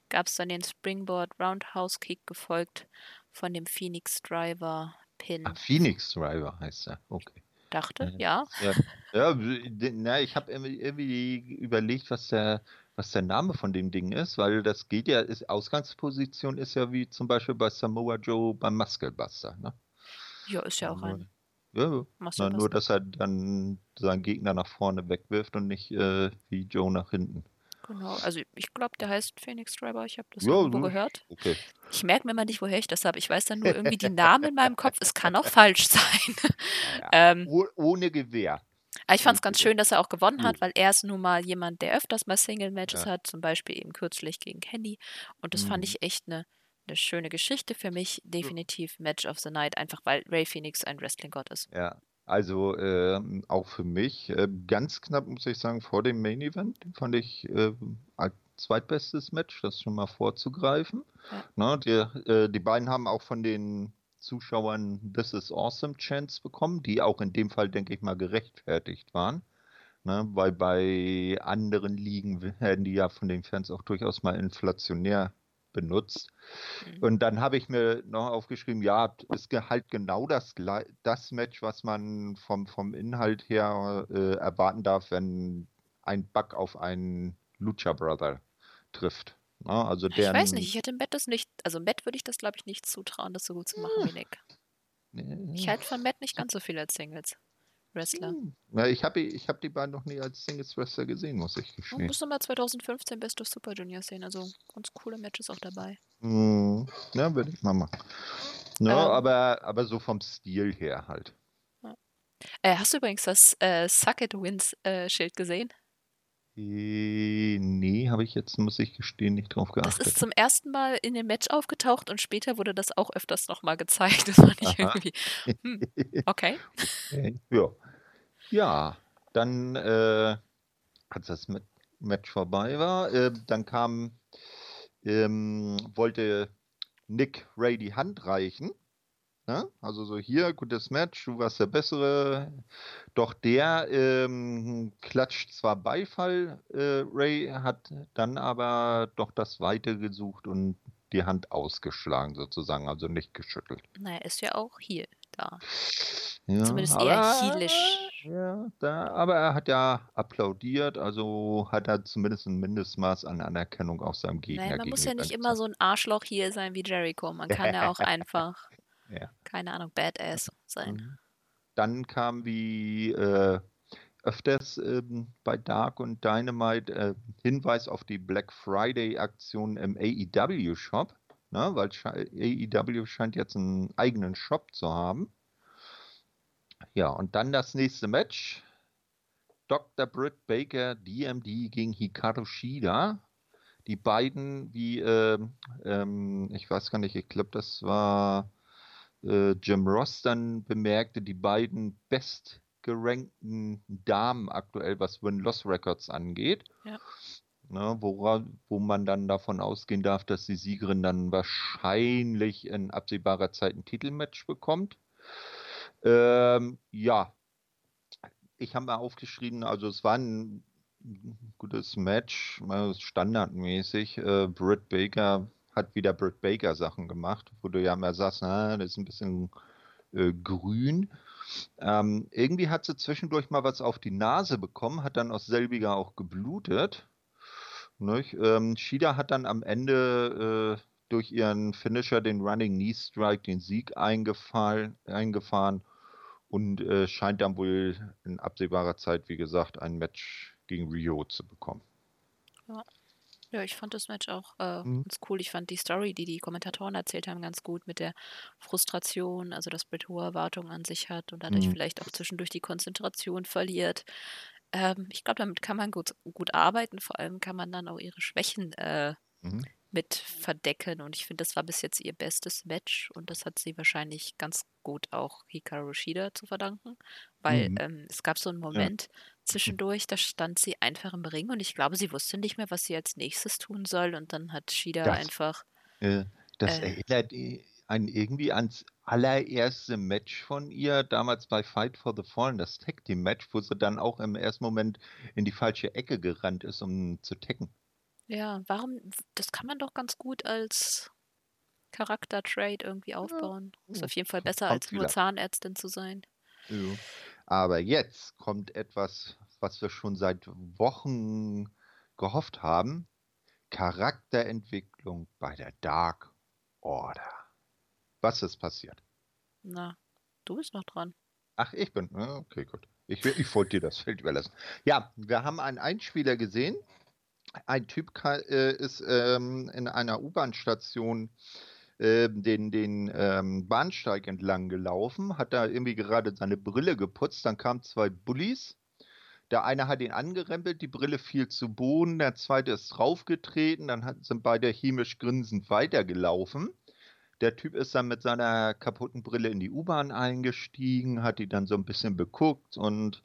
gab es dann den Springboard Roundhouse Kick gefolgt von dem Phoenix Driver Pin. Ach, Phoenix Driver heißt er, okay. Dachte, ja. Ja, ja na, ich habe irgendwie überlegt, was der was der Name von dem Ding ist, weil das geht ja, ist, Ausgangsposition ist ja wie zum Beispiel bei Samoa Joe beim Musclebuster, ne? Ja, ist ja auch ein. Ja, na, nur dass er dann seinen Gegner nach vorne wegwirft und nicht äh, wie Joe nach hinten. Genau, also ich glaube, der heißt Phoenix Driver. Ich habe das ja, irgendwo gehört. Okay. Ich merke mir mal nicht, woher ich das habe. Ich weiß dann nur irgendwie die Namen in meinem Kopf. Es kann auch falsch *laughs* sein. Ja, ähm, ohne Gewehr. Aber ich fand es ganz schön, dass er auch gewonnen hat, weil er ist nun mal jemand, der öfters mal Single-Matches ja. hat, zum Beispiel eben kürzlich gegen Kenny. Und das mhm. fand ich echt eine eine schöne Geschichte für mich. Definitiv Match of the Night, einfach weil Ray Phoenix ein Wrestling-Gott ist. Ja, also äh, auch für mich äh, ganz knapp, muss ich sagen, vor dem Main Event fand ich äh, als zweitbestes Match, das schon mal vorzugreifen. Ja. Na, ne, die, äh, die beiden haben auch von den Zuschauern This is Awesome Chance bekommen, die auch in dem Fall, denke ich mal, gerechtfertigt waren. Ne? Weil bei anderen Ligen werden die ja von den Fans auch durchaus mal inflationär benutzt. Mhm. Und dann habe ich mir noch aufgeschrieben, ja, ist halt genau das, das Match, was man vom, vom Inhalt her äh, erwarten darf, wenn ein Bug auf einen Lucha Brother trifft. Ja, also ich weiß nicht, ich hätte im Bett das nicht, also im Bett würde ich das glaube ich nicht zutrauen, das so gut zu machen wie Nick. Ich halte von Matt nicht ganz so viel als Singles. Wrestler. Hm. Ja, ich habe ich hab die beiden noch nie als Singles Wrestler gesehen, muss ich gestehen. Du musst mal 2015 Best of Super Junior sehen, also ganz coole Matches auch dabei. Hm. Ja, würde ich mal machen. Ja, ähm, aber, aber so vom Stil her halt. Ja. Äh, hast du übrigens das äh, Suck It Wins äh, Schild gesehen? Äh, nee, habe ich jetzt, muss ich gestehen, nicht drauf geachtet. Das ist zum ersten Mal in dem Match aufgetaucht und später wurde das auch öfters nochmal gezeigt. *laughs* Das fand ich Aha. irgendwie. Hm, okay. okay. Ja. Ja, dann, äh, als das Match vorbei war, äh, dann kam, ähm, wollte Nick Ray die Hand reichen. Ne? Also so hier, gutes Match, du warst der Bessere. Doch der ähm, klatscht zwar Beifall, äh, Ray hat dann aber doch das Weite gesucht und die Hand ausgeschlagen sozusagen, also nicht geschüttelt. Na, er ist ja auch hier da. Ja, Zumindest aber, eher heelisch. Ja, da, aber er hat ja applaudiert, also hat er zumindest ein Mindestmaß an Anerkennung auch seinem Gegner. Nein, man muss ja nicht immer so ein Arschloch hier sein wie Jericho. Man kann ja auch *laughs* einfach ja. keine Ahnung, Badass sein. Mhm. Dann kam wie äh, öfters ähm, bei Dark und Dynamite äh, Hinweis auf die Black Friday-Aktion im AEW-Shop, ne, weil AEW scheint jetzt einen eigenen Shop zu haben. Ja, und dann das nächste Match. Dr. Britt Baker, DMD gegen Hikaru Shida. Die beiden, wie, äh, ähm, ich weiß gar nicht, ich glaube, das war äh, Jim Ross dann bemerkte, die beiden bestgerankten Damen aktuell, was Win-Loss-Records angeht. Ja. Ne, wora, wo man dann davon ausgehen darf, dass die Siegerin dann wahrscheinlich in absehbarer Zeit ein Titelmatch bekommt. Ähm, ja, ich habe mal aufgeschrieben, also es war ein gutes Match, standardmäßig. Äh, Britt Baker hat wieder Britt Baker Sachen gemacht, wo du ja immer sagst, na, das ist ein bisschen äh, grün. Ähm, irgendwie hat sie zwischendurch mal was auf die Nase bekommen, hat dann aus selbiger auch geblutet. Ähm, Shida hat dann am Ende äh, durch ihren Finisher, den Running Knee Strike, den Sieg eingefahren, und äh, scheint dann wohl in absehbarer Zeit, wie gesagt, ein Match gegen Rio zu bekommen. Ja. Ja, ich fand das Match auch äh, Mhm. ganz cool. Ich fand die Story, die die Kommentatoren erzählt haben, ganz gut mit der Frustration, also dass Britt hohe Erwartungen an sich hat und dadurch Mhm. vielleicht auch zwischendurch die Konzentration verliert. Ähm, ich glaube, damit kann man gut, gut arbeiten. Vor allem kann man dann auch ihre Schwächen äh, Mhm mit verdecken. Und ich finde, das war bis jetzt ihr bestes Match und das hat sie wahrscheinlich ganz gut auch Hikaru Shida zu verdanken, weil mhm. ähm, es gab so einen Moment ja. zwischendurch, da stand sie einfach im Ring und ich glaube, sie wusste nicht mehr, was sie als nächstes tun soll und dann hat Shida das, einfach. Äh, das äh, erinnert einen irgendwie ans allererste Match von ihr, damals bei Fight for the Fallen, das Tag Team Match, wo sie dann auch im ersten Moment in die falsche Ecke gerannt ist, um zu tacken. Ja, warum das kann man doch ganz gut als Charakter-Trade irgendwie aufbauen. Ist auf jeden Fall besser, als nur Zahnärztin zu sein. Ja. Aber jetzt kommt etwas, was wir schon seit Wochen gehofft haben. Charakterentwicklung bei der Dark Order. Was ist passiert? Na, du bist noch dran. Ach, ich bin. Okay, gut. Ich, ich wollte dir das Feld überlassen. Ja, wir haben einen Einspieler gesehen ein Typ äh, ist ähm, in einer U-Bahn-Station äh, den, den ähm, Bahnsteig entlang gelaufen, hat da irgendwie gerade seine Brille geputzt, dann kamen zwei Bullies. Der eine hat ihn angerempelt, die Brille fiel zu Boden, der zweite ist draufgetreten, dann hat, sind beide chemisch grinsend weitergelaufen. Der Typ ist dann mit seiner kaputten Brille in die U-Bahn eingestiegen, hat die dann so ein bisschen beguckt und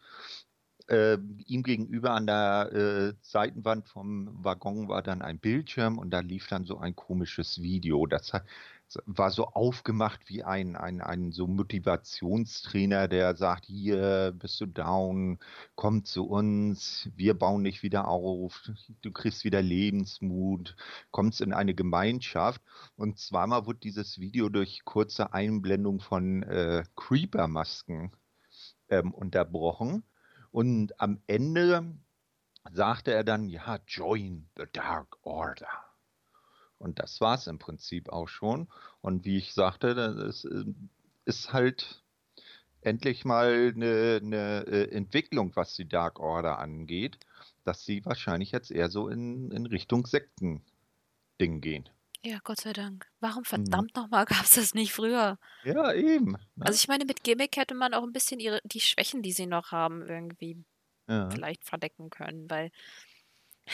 äh, ihm gegenüber an der äh, Seitenwand vom Waggon war dann ein Bildschirm und da lief dann so ein komisches Video. Das war so aufgemacht wie ein, ein, ein so Motivationstrainer, der sagt, hier bist du down, komm zu uns, wir bauen dich wieder auf, du kriegst wieder Lebensmut, kommst in eine Gemeinschaft. Und zweimal wurde dieses Video durch kurze Einblendung von äh, Creeper-Masken ähm, unterbrochen. Und am Ende sagte er dann, ja, join the Dark Order. Und das war es im Prinzip auch schon. Und wie ich sagte, das äh, ist halt endlich mal eine, eine äh, Entwicklung, was die Dark Order angeht, dass sie wahrscheinlich jetzt eher so in, in Richtung Sekten-Ding gehen. Ja, Gott sei Dank. Warum mhm. verdammt mhm. nochmal *laughs* gab es das nicht früher? Ja, eben. Ne? Also ich meine, mit Gimmick hätte man auch ein bisschen ihre, die Schwächen, die sie noch haben, irgendwie ja. vielleicht verdecken können, weil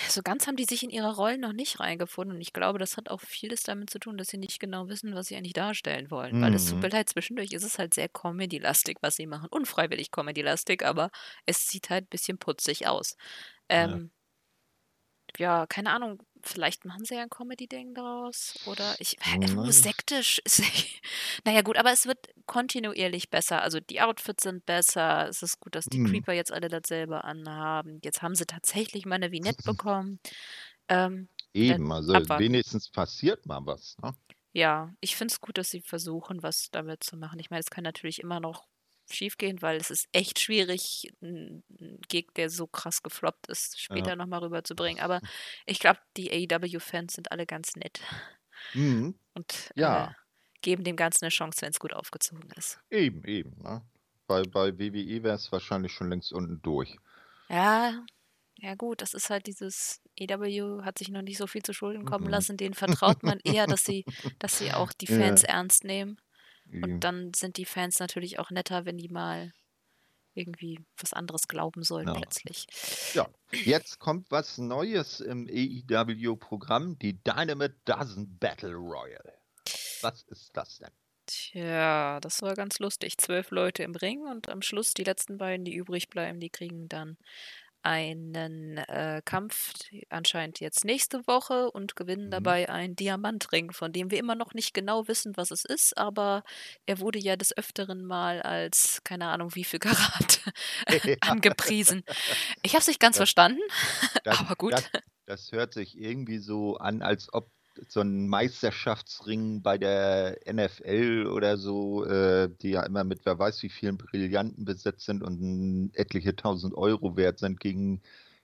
so ganz haben die sich in ihre Rollen noch nicht reingefunden. Und ich glaube, das hat auch vieles damit zu tun, dass sie nicht genau wissen, was sie eigentlich darstellen wollen. Mhm. Weil es tut mir leid, zwischendurch ist es halt sehr Comedy-lastig, was sie machen. Unfreiwillig Comedy-lastig, aber es sieht halt ein bisschen putzig aus. Ähm, ja. ja, keine Ahnung, vielleicht machen sie ja ein Comedy-Ding daraus. Oder ich. Äh, sektisch. *laughs* naja, gut, aber es wird kontinuierlich besser. Also die Outfits sind besser. Es ist gut, dass die mhm. Creeper jetzt alle dasselbe anhaben. Jetzt haben sie tatsächlich mal eine Vignette *laughs* bekommen. Ähm, Eben, also abwarten. wenigstens passiert mal was. Ne? Ja, ich finde es gut, dass sie versuchen, was damit zu machen. Ich meine, es kann natürlich immer noch schiefgehen, weil es ist echt schwierig, einen Gig, der so krass gefloppt ist, später ja. nochmal rüberzubringen. Aber *laughs* ich glaube, die AEW-Fans sind alle ganz nett. Mhm. Und ja. äh, geben dem Ganzen eine Chance, wenn es gut aufgezogen ist. Eben, eben. Ne? Bei, bei WWE wäre es wahrscheinlich schon längst unten durch. Ja, ja gut, das ist halt dieses EW hat sich noch nicht so viel zu Schulden kommen mhm. lassen, denen vertraut man eher, dass sie, *laughs* dass sie auch die Fans ja. ernst nehmen. Und dann sind die Fans natürlich auch netter, wenn die mal irgendwie was anderes glauben sollen ja. plötzlich. Ja, jetzt kommt was Neues im AEW-Programm, die Dynamite Dozen Battle Royal. Was ist das denn? Tja, das war ganz lustig. Zwölf Leute im Ring und am Schluss die letzten beiden, die übrig bleiben, die kriegen dann einen äh, Kampf anscheinend jetzt nächste Woche und gewinnen mhm. dabei einen Diamantring, von dem wir immer noch nicht genau wissen, was es ist, aber er wurde ja des Öfteren mal als, keine Ahnung, wie viel Karat *laughs* *laughs* angepriesen. Ich habe es nicht ganz das, verstanden, das, *laughs* aber gut. Das, das hört sich irgendwie so an, als ob so ein Meisterschaftsring bei der NFL oder so, äh, die ja immer mit wer weiß wie vielen Brillanten besetzt sind und etliche tausend Euro wert sind, gegen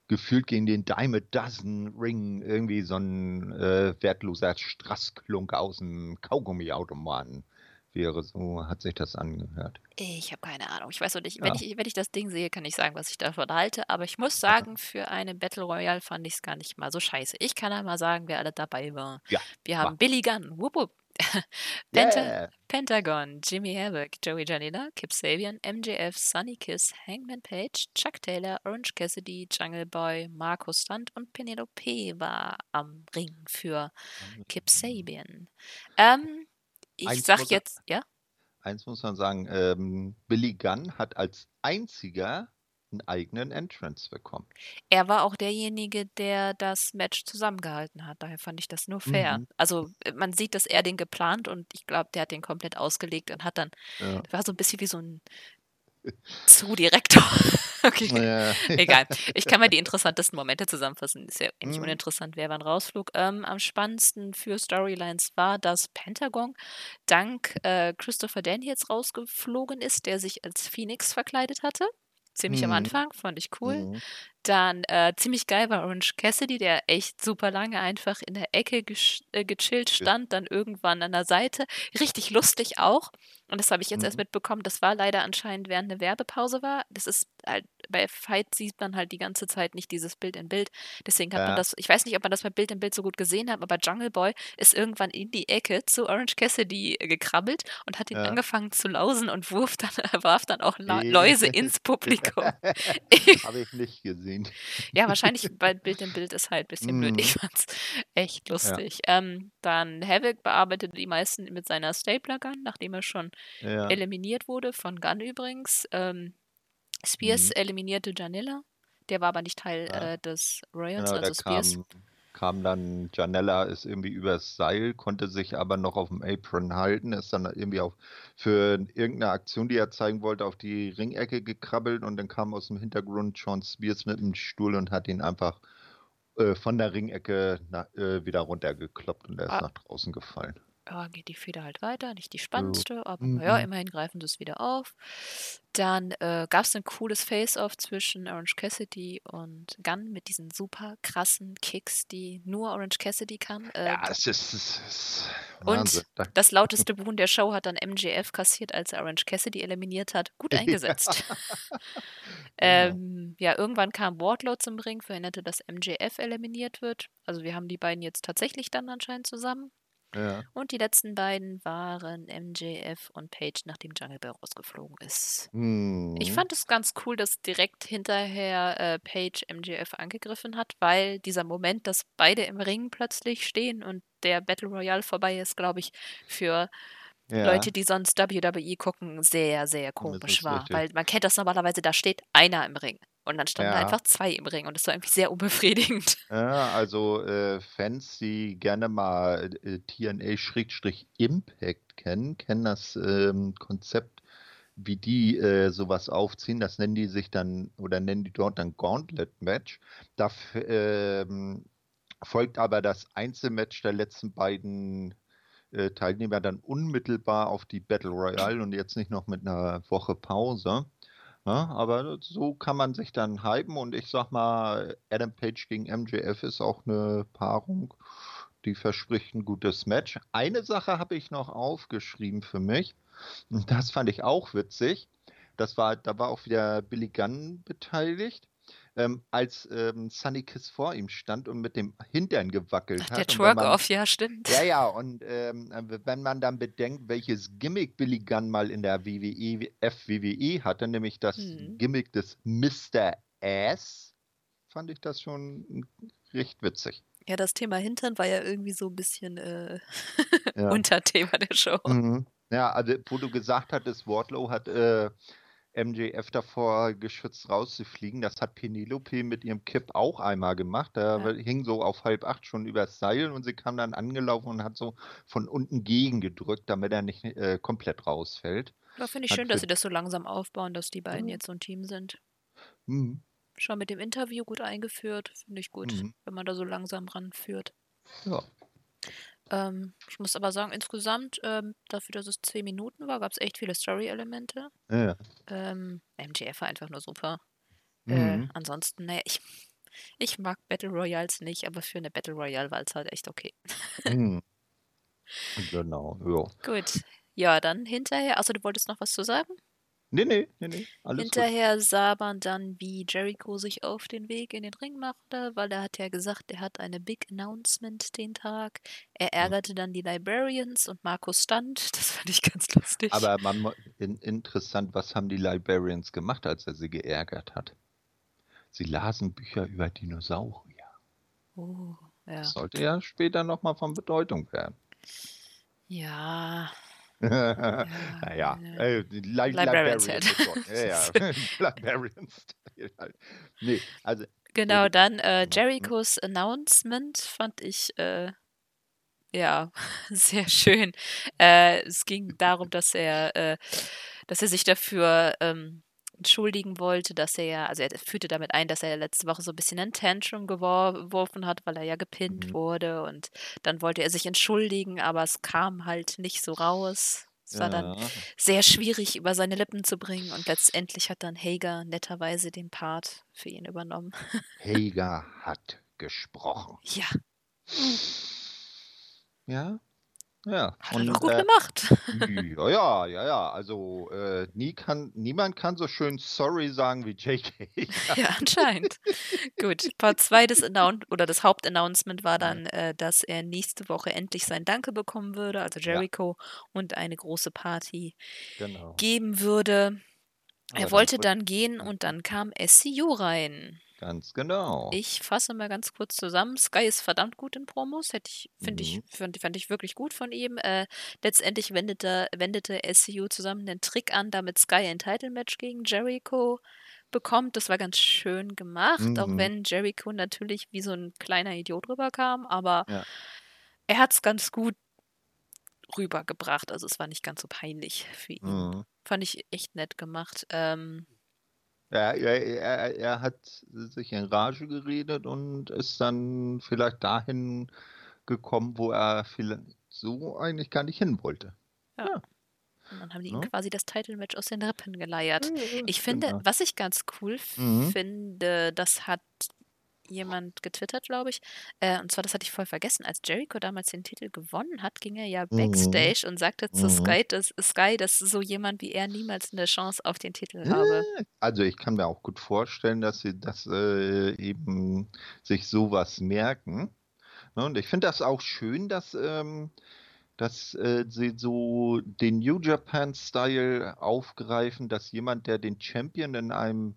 gefühlt gegen den Dime Dozen Ring. Irgendwie so ein äh, wertloser Strassklunk aus dem Kaugummiautomaten wäre. So hat sich das angehört. Ich habe keine Ahnung. Ich weiß auch nicht, ja. wenn, ich, wenn ich das Ding sehe, kann ich sagen, was ich davon halte. Aber ich muss sagen, für eine Battle Royale fand ich es gar nicht mal so scheiße. Ich kann einmal sagen, wer alle dabei war. Ja. Wir haben war. Billy Gunn, whoop, whoop. *laughs* Penta yeah. Pentagon, Jimmy Havoc, Joey Janela, Kip Sabian, MJF, Sunny Kiss, Hangman Page, Chuck Taylor, Orange Cassidy, Jungle Boy, Marco Stunt und Penelope war am Ring für Kip Sabian. Ähm, ich eins sag jetzt, ja? Eins muss man sagen, ähm, Billy Gunn hat als einziger einen eigenen Entrance bekommen. Er war auch derjenige, der das Match zusammengehalten hat. Daher fand ich das nur fair. Mhm. Also äh, man sieht, dass er den geplant und ich glaube, der hat den komplett ausgelegt und hat dann, ja. war so ein bisschen wie so ein Zoodirektor. *laughs* okay. Ja. Egal. *laughs* Ich kann mal die interessantesten Momente zusammenfassen. Ist ja nicht mhm. uninteressant, wer wann rausflug. Ähm, am spannendsten für Storylines war, dass Pentagon dank äh, Christopher Daniels rausgeflogen ist, der sich als Phoenix verkleidet hatte. Ziemlich mhm. am Anfang, fand ich cool. Mhm. Dann äh, ziemlich geil war Orange Cassidy, der echt super lange einfach in der Ecke äh, gechillt stand, dann irgendwann an der Seite. Richtig lustig auch. Und das habe ich jetzt mhm. erst mitbekommen. Das war leider anscheinend während eine Werbepause war. Das ist halt, bei Fight sieht man halt die ganze Zeit nicht dieses Bild in Bild. Deswegen hat ja. man das, ich weiß nicht, ob man das bei Bild in Bild so gut gesehen hat, aber Jungle Boy ist irgendwann in die Ecke zu Orange Cassidy gekrabbelt und hat ihn ja. angefangen zu lausen und *laughs* warf dann, warf dann auch La Läuse *laughs* ins Publikum. *laughs* habe ich nicht gesehen. Ja, *laughs* wahrscheinlich bei Bild in Bild ist halt ein bisschen mm. blöd. Ich mhm. fand's echt lustig. Ja. Ähm, dann Havoc bearbeitet die meisten mit seiner Stapler Gun, nachdem er schon ja. eliminiert wurde, von Gunn übrigens. Ähm, Spears mhm. eliminierte Janilla. Der war aber nicht Teil ja. äh, des Royals, genau, also Spears. Kam, kam dann, Janella ist irgendwie übers Seil, konnte sich aber noch auf dem Apron halten, ist dann irgendwie auch für irgendeine Aktion, die er zeigen wollte, auf die Ringecke gekrabbelt und dann kam aus dem Hintergrund Sean Spears mit dem Stuhl und hat ihn einfach äh, von der Ringecke na, äh, wieder runtergekloppt und er ist Ah. nach draußen gefallen. Ja, geht die Feder halt weiter. Nicht die spannendste, aber Mhm. ja, immerhin greifen sie es wieder auf. Dann äh, gab es ein cooles Face-Off zwischen Orange Cassidy und Gunn mit diesen super krassen Kicks, die nur Orange Cassidy kann. Äh, Ja, es ist, es ist Und Wahnsinn. Da- das lauteste Buhn der Show hat dann MJF kassiert, als er Orange Cassidy eliminiert hat. Gut eingesetzt. *laughs* *laughs* ähm, ja, irgendwann kam Wardlow zum Ring, verhinderte, dass MJF eliminiert wird. Also wir haben die beiden jetzt tatsächlich dann anscheinend zusammen. Ja. Und die letzten beiden waren MJF und Paige, nachdem Jungle Bell rausgeflogen ist. Hm. Ich fand es ganz cool, dass direkt hinterher äh, Paige MJF angegriffen hat, weil dieser Moment, dass beide im Ring plötzlich stehen und der Battle Royale vorbei ist, glaube ich, für ja. Leute, die sonst WWE gucken, sehr, sehr komisch war. richtig. Weil man kennt das normalerweise, da steht einer im Ring. Und dann standen Ja. einfach zwei im Ring und das war irgendwie sehr unbefriedigend. Ja, also äh, Fans, die gerne mal äh, TNA-Impact kennen, kennen das ähm, Konzept, wie die äh, sowas aufziehen. Das nennen die sich dann oder nennen die dort dann Gauntlet-Match. Da ähm, folgt aber das Einzelmatch der letzten beiden äh, Teilnehmer dann unmittelbar auf die Battle Royale und jetzt nicht noch mit einer Woche Pause. Ja, aber so kann man sich dann hypen und ich sag mal, Adam Page gegen MJF ist auch eine Paarung, die verspricht ein gutes Match. Eine Sache habe ich noch aufgeschrieben für mich und das fand ich auch witzig. Das war, da war auch wieder Billy Gunn beteiligt, ähm, als ähm, Sunny Kiss vor ihm stand und mit dem Hintern gewackelt Ach, hat. der wenn man- Twerk-Off, ja, stimmt. ja, ja, und ähm, wenn man dann bedenkt, welches Gimmick Billy Gunn mal in der WWE, FWWE hatte, nämlich das Mhm. Gimmick des Mr. Ass, fand ich das schon recht witzig. Ja, das Thema Hintern war ja irgendwie so ein bisschen äh, *laughs* Ja. Unterthema der Show. Mhm. Ja, also wo du gesagt hattest, Wardlow hat äh, MJF davor geschützt rauszufliegen. Das hat Penelope mit ihrem Kipp auch einmal gemacht. Da Ja. hing so auf halb acht schon übers Seil und sie kam dann angelaufen und hat so von unten gegengedrückt, damit er nicht äh, komplett rausfällt. Aber finde ich Hat schön, dass sie das so langsam aufbauen, dass die beiden Mhm. jetzt so ein Team sind. Mhm. Schon mit dem Interview gut eingeführt, finde ich gut, Mhm. wenn man da so langsam ranführt. Ja. Ähm, ich muss aber sagen, insgesamt, ähm, dafür, dass es 10 Minuten war, gab es echt viele Story-Elemente. Ja. Ähm, MJF war einfach nur super. Mhm. Äh, ansonsten, naja, ich, ich mag Battle Royals nicht, aber für eine Battle Royale war es halt echt okay. Mhm. *laughs* Genau, ja. Gut. Ja, dann hinterher, also du wolltest noch was zu sagen? Nee, nee, nee, nee. Alles Hinterher sah man dann, wie Jericho sich auf den Weg in den Ring machte, weil er hat ja gesagt, er hat eine Big Announcement den Tag. Er ärgerte dann die Librarians und Markus stand. *laughs* Das fand ich ganz lustig. gut. Aber man, in, interessant, was haben die Librarians gemacht, als er sie geärgert hat? Sie lasen Bücher über Dinosaurier. oh, ja. Das sollte ja später nochmal von Bedeutung werden. Ja. Naja, ja. äh, die Li Librarians Librarians. halt. Ja, ja. *laughs* *laughs* Librarians. halt. Nee, also, Genau, Gut. dann äh, Genau. Jerichos Announcement fand ich äh, ja *laughs* sehr schön. Äh, es ging darum, dass er, äh, dass er sich dafür ähm, entschuldigen wollte, dass er ja, also er führte damit ein, dass er letzte Woche so ein bisschen ein Tantrum gewor geworfen hat, weil er ja gepinnt Mhm. wurde und dann wollte er sich entschuldigen, aber es kam halt nicht so raus. Es war dann ja. sehr schwierig über seine Lippen zu bringen und letztendlich hat dann Hager netterweise den Part für ihn übernommen. Hager *laughs* hat gesprochen. Ja, Ja, ja. hat er doch gut äh, gemacht. *laughs* Ja, ja, ja, ja. Also äh, nie kann, niemand kann so schön sorry sagen wie JK. *laughs* Ja, *laughs* anscheinend. Gut, Part 2 des Announ oder das Hauptannouncement war dann, äh, dass er nächste Woche endlich sein Danke bekommen würde, also Ja. Jericho, und eine große Party Genau. geben würde. Aber Er dann wollte wird- dann gehen und dann kam SCU rein. Ganz genau. Ich fasse mal ganz kurz zusammen. Sky ist verdammt gut in Promos. Hätte ich, finde ich, Mhm. fand, fand ich wirklich gut von ihm. Äh, letztendlich wendete, wendete SCU zusammen den Trick an, damit Sky ein Title-Match gegen Jericho bekommt. Das war ganz schön gemacht, auch Mhm. wenn Jericho natürlich wie so ein kleiner Idiot rüberkam, aber Ja. er hat es ganz gut rübergebracht. Also es war nicht ganz so peinlich für ihn. Mhm. Fand ich echt nett gemacht. Ähm, Ja, er, er, er hat sich in Rage geredet und ist dann vielleicht dahin gekommen, wo er vielleicht so eigentlich gar nicht hin wollte. und dann haben die Ne? ihm quasi das Title-Match aus den Rippen geleiert. Ja, Ich finde, genau. was ich ganz cool Mhm. finde, das hat jemand getwittert, glaube ich. Äh, und zwar, das hatte ich voll vergessen, als Jericho damals den Titel gewonnen hat, ging er ja Mhm. backstage und sagte zu Mhm. Sky, dass, Sky, dass so jemand wie er niemals eine Chance auf den Titel habe. Also ich kann mir auch gut vorstellen, dass sie das äh, eben sich sowas merken. Ne, Und ich finde das auch schön, dass, ähm, dass äh, sie so den New Japan-Style aufgreifen, dass jemand, der den Champion in einem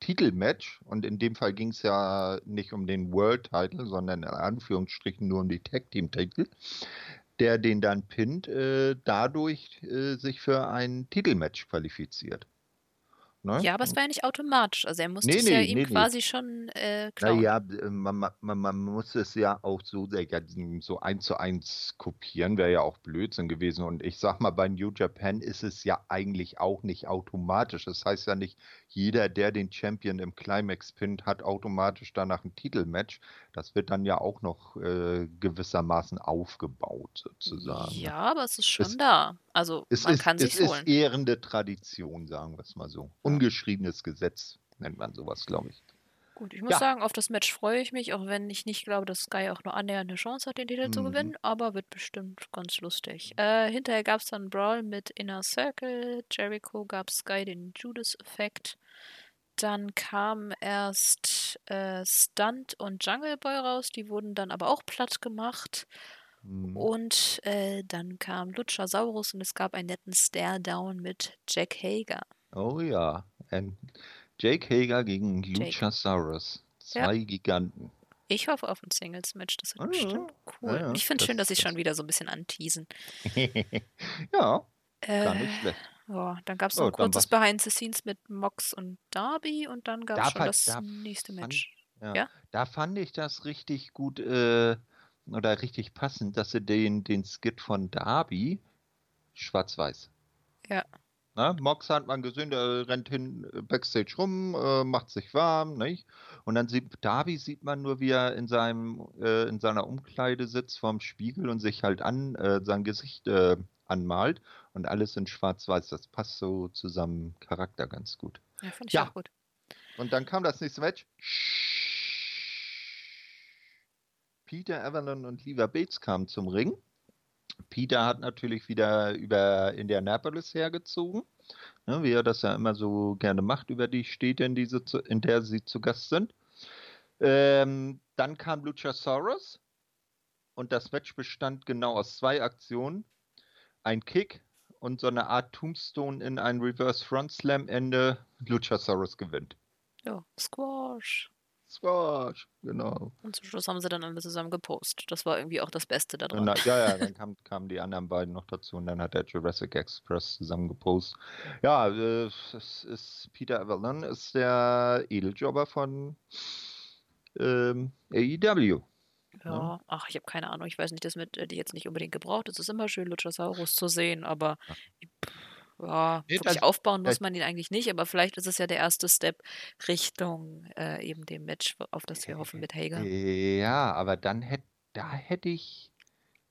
Nicht-Titelmatch, und in dem Fall ging es ja nicht um den World-Title, sondern in Anführungsstrichen nur um die Tag-Team-Titel, der den dann pinnt, äh, dadurch äh, sich für ein Titelmatch qualifiziert. Ne? Ja, aber es war ja nicht automatisch. Also er musste Nee, es ja nee, ihm nee, nee. quasi schon äh, klauen. Naja, man, man, man muss es ja auch so, ja, so eins zu eins kopieren, wäre ja auch Blödsinn gewesen. Und ich sag mal, bei New Japan ist es ja eigentlich auch nicht automatisch. Das heißt ja nicht, jeder, der den Champion im Climax pinnt, hat automatisch danach ein Titelmatch. Das wird dann ja auch noch äh, gewissermaßen aufgebaut, sozusagen. ne? Ja, aber es ist schon Es- da. Also Es man ist, kann es sich holen. ist ehrende Tradition, sagen wir es mal so. Ungeschriebenes Gesetz nennt man sowas, glaube ich. Gut, ich muss Ja. sagen, auf das Match freue ich mich, auch wenn ich nicht glaube, dass Sky auch nur annähernd eine Chance hat, den Titel zu Mhm. gewinnen, aber wird bestimmt ganz lustig. Äh, hinterher gab es dann einen Brawl mit Inner Circle, Jericho gab Sky den Judas-Effekt. Dann kam erst äh, Stunt und Jungle Boy raus, die wurden dann aber auch platt gemacht. Mhm. Und äh, dann kam Luchasaurus und es gab einen netten Stare-Down mit Jack Hager. Oh ja. Ähm, Jake Hager gegen Jake. Luchasaurus. Ja. Zwei Giganten. Ich hoffe auf ein Singles-Match, das wird ja. bestimmt cool. Ja, ja, ich finde das- schön, dass sie schon wieder so ein bisschen anteasen. *laughs* ja, Äh, gar nicht schlecht. ja, dann gab es Oh, noch ein kurzes Behind the Scenes mit Mox und Darby und dann gab es Da schon das da nächste fand- Match. Ja. Ja? Da fand ich das richtig gut äh, oder richtig passend, dass sie den, den Skit von Darby schwarz-weiß. Ja. Na, Mox hat man gesehen, der rennt hin äh, backstage rum, äh, macht sich warm, nicht? Und dann sieht Darby sieht man nur, wie er in seinem äh, in seiner Umkleide sitzt vorm Spiegel und sich halt an äh, sein Gesicht äh, anmalt und alles in schwarz-weiß. Das passt so zusammen Charakter ganz gut. Ja, fand ich Ja. auch gut. Und dann kam das nächste Match. Peter Avalon und Lever Bates kamen zum Ring. Peter hat natürlich wieder über Indianapolis hergezogen, ne, wie er das ja immer so gerne macht, über die Städte, in, diese in der sie zu Gast sind. Ähm, dann kam Luchasaurus und das Match bestand genau aus zwei Aktionen. Ein Kick und so eine Art Tombstone in ein Reverse Front Slam Ende. Luchasaurus gewinnt. Ja, Squash. Squash, genau. Und zum Schluss haben sie dann alle zusammen gepostet. Das war irgendwie auch das Beste daran. na, ja, ja, dann *laughs* kam, kamen die anderen beiden noch dazu und dann hat der Jurassic Express zusammen gepostet. Ja, äh, es ist Peter Avalon ist der Edeljobber von ähm, AEW. Ja, ach, ich habe keine Ahnung. Ich weiß nicht, das mit äh, die jetzt nicht unbedingt gebraucht. Es ist immer schön, Luchasaurus zu sehen, aber pff, ja, Nee, wirklich das- aufbauen muss man ihn eigentlich nicht, aber vielleicht ist es ja der erste Step Richtung äh, eben dem Match, auf das wir hoffen mit Hager. Ja, aber dann hätte da hätte ich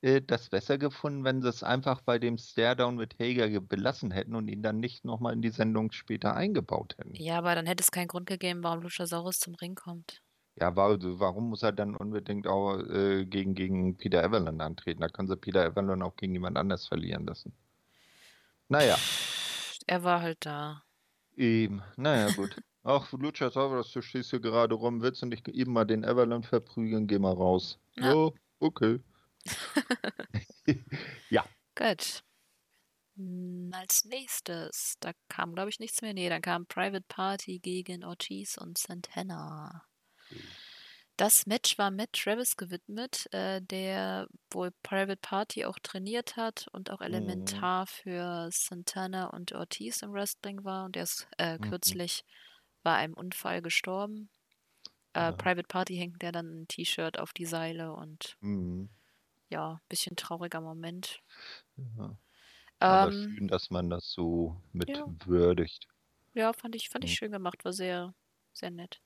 äh, das besser gefunden, wenn sie es einfach bei dem Staredown mit Hager ge- belassen hätten und ihn dann nicht nochmal in die Sendung später eingebaut hätten. Ja, aber dann hätte es keinen Grund gegeben, warum Luchasaurus zum Ring kommt. Ja, wa- warum muss er dann unbedingt auch äh, gegen, gegen Peter Avalon antreten? Da können sie Peter Avalon auch gegen jemand anders verlieren lassen. Naja, Er war halt da. eben. Naja, gut. *laughs* Ach, Luchasaurus, du stehst hier gerade rum, willst du nicht eben mal den Avalon verprügeln? Geh mal raus. Ja. *laughs* Ja, okay. Gut. Hm, Als nächstes, da kam, glaube ich, nichts mehr. Nee, dann kam Private Party gegen Ortiz und Santana. Das Match war Matt Travis gewidmet, äh, der wohl Private Party auch trainiert hat und auch Mhm. elementar für Santana und Ortiz im Wrestling war. Und der ist äh, Mhm. kürzlich bei einem Unfall gestorben. Äh, Ja. Private Party hängt der dann ein T-Shirt auf die Seile und Mhm. ja, bisschen trauriger Moment. Ja. Aber Ähm, schön, dass man das so mit ja. würdigt. ja, fand ich, fand ich Mhm. schön gemacht, war sehr, sehr nett.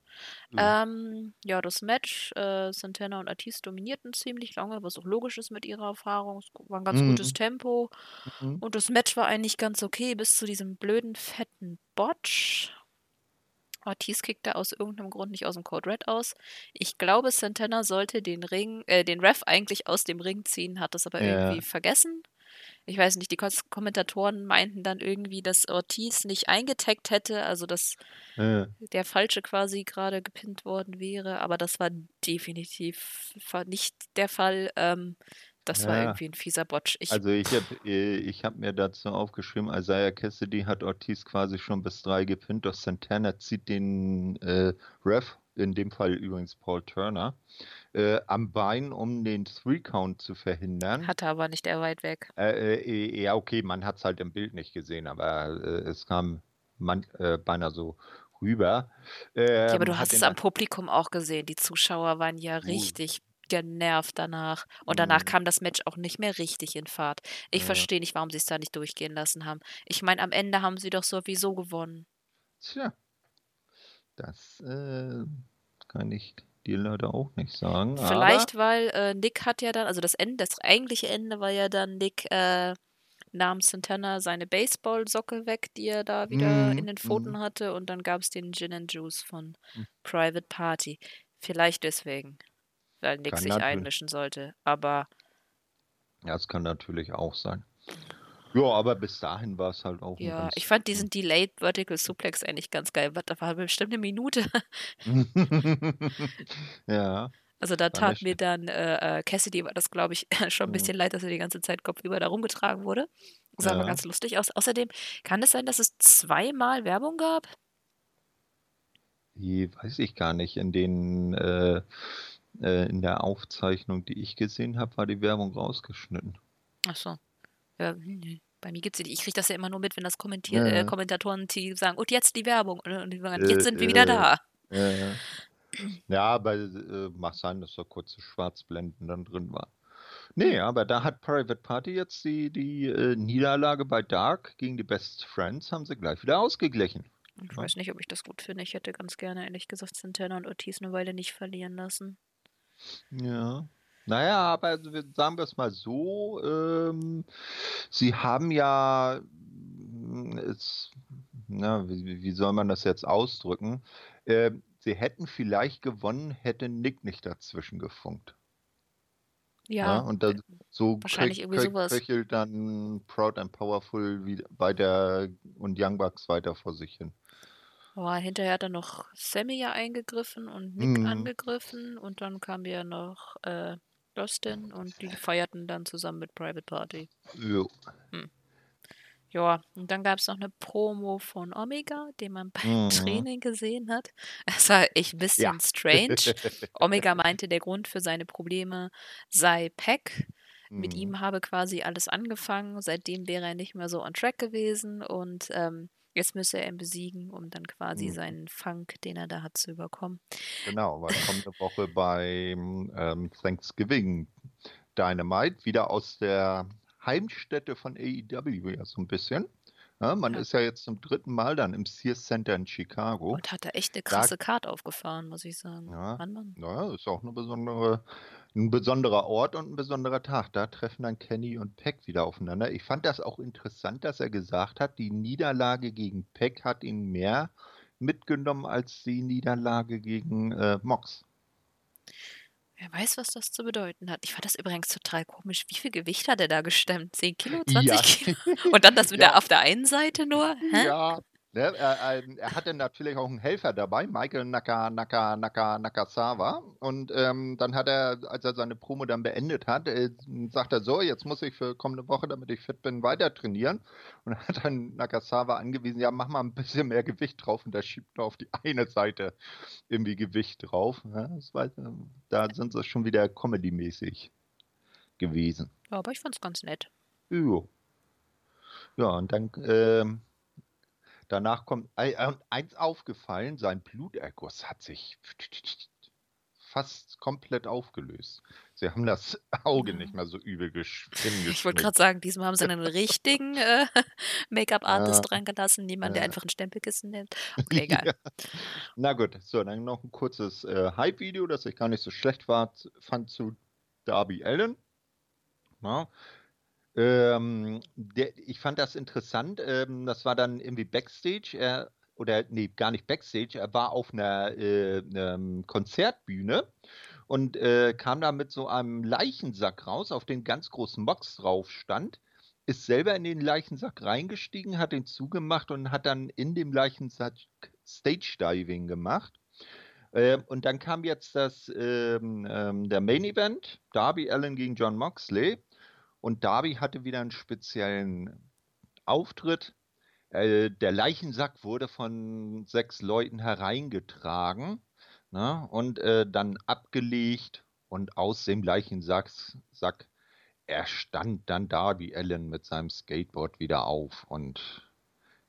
Ja. Ähm, ja, das Match, äh, Santana und Ortiz dominierten ziemlich lange, was auch logisch ist mit ihrer Erfahrung. Es war ein ganz gutes Mhm. Tempo. Mhm. Und das Match war eigentlich ganz okay, bis zu diesem blöden, fetten Botch. Ortiz kickte aus irgendeinem Grund nicht aus dem Code Red aus. Ich glaube, Santana sollte den Ring, äh, den Ref eigentlich aus dem Ring ziehen, hat das aber Ja. irgendwie vergessen. Ich weiß nicht, die Ko- Kommentatoren meinten dann irgendwie, dass Ortiz nicht eingetaggt hätte, also dass Ja. der Falsche quasi gerade gepinnt worden wäre, aber das war definitiv nicht der Fall. Ähm, das war Ja. irgendwie ein fieser Botch. Ich, Also ich habe ich hab mir dazu aufgeschrieben, Isaiah Cassidy hat Ortiz quasi schon bis drei gepinnt, doch Santana zieht den äh, Ref, in dem Fall übrigens Paul Turner, äh, am Bein, um den Three-Count zu verhindern. hatte aber nicht er weit weg. Äh, äh, ja, okay, man hat es halt im Bild nicht gesehen, aber äh, es kam man, äh, beinahe so rüber. Ja, aber Ähm, du hast es am Publikum auch gesehen. Die Zuschauer waren ja Uh. richtig genervt danach. Und danach Mhm. kam das Match auch nicht mehr richtig in Fahrt. Ich Ja. verstehe nicht, warum sie es da nicht durchgehen lassen haben. Ich meine, am Ende haben sie doch sowieso gewonnen. Tja, das äh, kann ich dir leider auch nicht sagen. Vielleicht, weil äh, Nick hat ja dann, also das Ende, das eigentliche Ende war ja dann Nick äh, nahm Santana seine Baseballsocke weg, die er da wieder Mhm, in den Pfoten mhm. hatte, und dann gab es den Gin and Juice von Mhm. Private Party. Vielleicht deswegen, weil Nick Kann sich einmischen sollte. Aber Ja, das kann natürlich auch sein. Ja, aber bis dahin war es halt auch ja, ich fand diesen Delayed Vertical Suplex eigentlich ganz geil. Da war bestimmt eine Minute. *laughs* ja, Also da tat mir dann äh, äh, Cassidy war das, glaube ich, *laughs* schon ein bisschen leid, dass er die ganze Zeit kopfüber da rumgetragen wurde. Sah aber Ja. ganz lustig aus. Außerdem kann es sein, dass es zweimal Werbung gab? die weiß ich gar nicht. In den äh, äh, in der Aufzeichnung, die ich gesehen habe, war die Werbung rausgeschnitten. Ach so. Ja, hm, nö. Bei mir gibt es Ich kriege das ja immer nur mit, wenn das Kommentier äh, Ja. Kommentatoren die sagen, und jetzt die Werbung. Und, die sagen, Äh, jetzt sind wir wieder äh, da. Ja, ja. ja aber äh, mag sein, dass da kurze Schwarzblenden dann drin waren. Nee, aber da hat Private Party jetzt die, die äh, Niederlage bei Dark gegen die Best Friends, haben sie gleich wieder ausgeglichen. Ich weiß nicht, ob ich das gut finde. Ich hätte ganz gerne, ehrlich gesagt, Santana und Ortiz eine Weile nicht verlieren lassen. Ja. Naja, aber also sagen wir es mal so, ähm, sie haben ja, mm, es, na, wie, wie soll man das jetzt ausdrücken? Ähm, sie hätten vielleicht gewonnen, hätte Nick nicht dazwischen gefunkt. Ja, Ja, und dann so wahrscheinlich kröch- irgendwie sowas. köchelt dann Proud and Powerful wie bei der und Young Bucks weiter vor sich hin. Aber hinterher hat dann noch Sammy ja eingegriffen und Nick Mhm. angegriffen und dann kam ja noch äh, Dustin und die feierten dann zusammen mit Private Party. Jo. Ja, und dann gab es noch eine Promo von Omega, den man beim Mhm. Training gesehen hat. *laughs* Es war echt ein bisschen strange. *laughs* Omega meinte, der Grund für seine Probleme sei Pack. Mit Mhm. ihm habe quasi alles angefangen. Seitdem wäre er nicht mehr so on track gewesen und ähm, jetzt müsse er ihn besiegen, um dann quasi Mhm. seinen Funk, den er da hat, zu überkommen. Genau, weil kommende Woche beim ähm, Thanksgiving Dynamite wieder aus der Heimstätte von AEW ja so ein bisschen. Ja, man Ja. ist ja jetzt zum dritten Mal dann im Sears Center in Chicago. Und hat da echt eine Da- krasse Card aufgefahren, muss ich sagen. Ja. Mann, Mann. Naja, ist auch eine besondere, ein besonderer Ort und ein besonderer Tag. Da treffen dann Kenny und Peck wieder aufeinander. Ich fand das auch interessant, dass er gesagt hat, die Niederlage gegen Peck hat ihn mehr mitgenommen als die Niederlage gegen äh, Mox. Wer weiß, was das zu bedeuten hat. Ich fand das übrigens total komisch. Wie viel Gewicht hat er da gestemmt? 10 Kilo? 20 Ja. Kilo? *laughs* Und dann das wieder Ja. auf der einen Seite nur? Hä? Ja, Ne, er, ähm, er, hatte natürlich auch einen Helfer dabei, Michael Naka, Naka, Naka, Nakasawa. Und ähm, dann hat er, als er seine Promo dann beendet hat, äh, sagt er so, jetzt muss ich für kommende Woche, damit ich fit bin, weiter trainieren. Und hat dann Nakasawa angewiesen, ja, mach mal ein bisschen mehr Gewicht drauf. Und er schiebt nur auf die eine Seite irgendwie Gewicht drauf. Ja, war, da sind sie schon wieder comedy-mäßig gewesen. Ja, aber ich fand's ganz nett. Jo. Ja, und dann ähm, Danach kommt eins aufgefallen, sein Bluterguss hat sich fast komplett aufgelöst. Sie haben das *laughs* Auge nicht mehr so übel geschwindet. Ich wollte gerade sagen, diesmal haben sie einen richtigen äh, *laughs* Make-up-Artist ja. dran gelassen, niemand, der einfach ein Stempelkissen nimmt. *laughs* Okay, egal. Ja. Na gut, so, dann noch ein kurzes äh, Hype-Video, das ich gar nicht so schlecht war, fand zu Darby Allen. Ja. Ähm, der, ich fand das interessant. Ähm, das war dann irgendwie Backstage. Er, oder nee, gar nicht Backstage. Er war auf einer äh, ähm, Konzertbühne und äh, kam da mit so einem Leichensack raus, auf den ganz großen Box drauf stand. Ist selber in den Leichensack reingestiegen, hat den zugemacht und hat dann in dem Leichensack Stage Diving gemacht. Äh, und dann kam jetzt das ähm, ähm, der Main Event, Darby Allen gegen John Moxley. Und Darby hatte wieder einen speziellen Auftritt. Äh, der Leichensack wurde von sechs Leuten hereingetragen ne, und äh, dann abgelegt. Und aus dem Leichensack Sack, er stand dann Darby Allen mit seinem Skateboard wieder auf und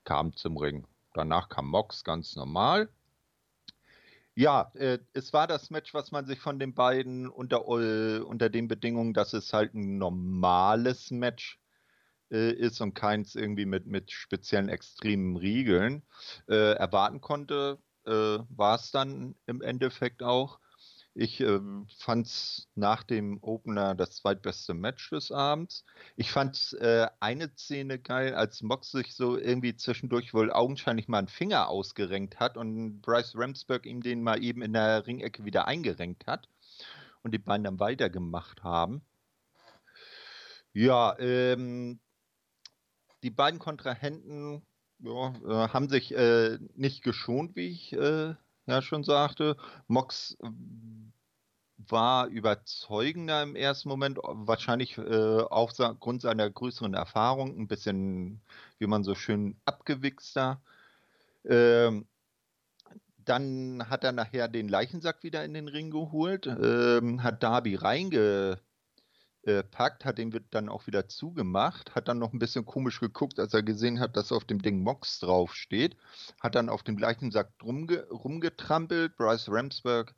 kam zum Ring. Danach kam Mox ganz normal. Ja, äh, es war das Match, was man sich von den beiden unter, unter den Bedingungen, dass es halt ein normales Match äh, ist und keins irgendwie mit, mit speziellen extremen Riegeln äh, erwarten konnte, äh, war es dann im Endeffekt auch. Ich äh, fand es nach dem Opener das zweitbeste Match des Abends. Ich fand äh, eine Szene geil, als Mox sich so irgendwie zwischendurch wohl augenscheinlich mal einen Finger ausgerenkt hat und Bryce Ramsberg ihm den mal eben in der Ringecke wieder eingerenkt hat und die beiden dann weitergemacht haben. Ja, ähm, die beiden Kontrahenten ja, äh, haben sich äh, nicht geschont, wie ich äh, ja schon sagte. Mox war überzeugender im ersten Moment, wahrscheinlich äh, aufgrund seiner größeren Erfahrung, ein bisschen, wie man so schön, abgewichster. Ähm, dann hat er nachher den Leichensack wieder in den Ring geholt, ähm, hat Darby reingepackt, hat den dann auch wieder zugemacht, hat dann noch ein bisschen komisch geguckt, als er gesehen hat, dass auf dem Ding Mox draufsteht, hat dann auf dem Leichensack rumge rumgetrampelt. Bryce Ramsberg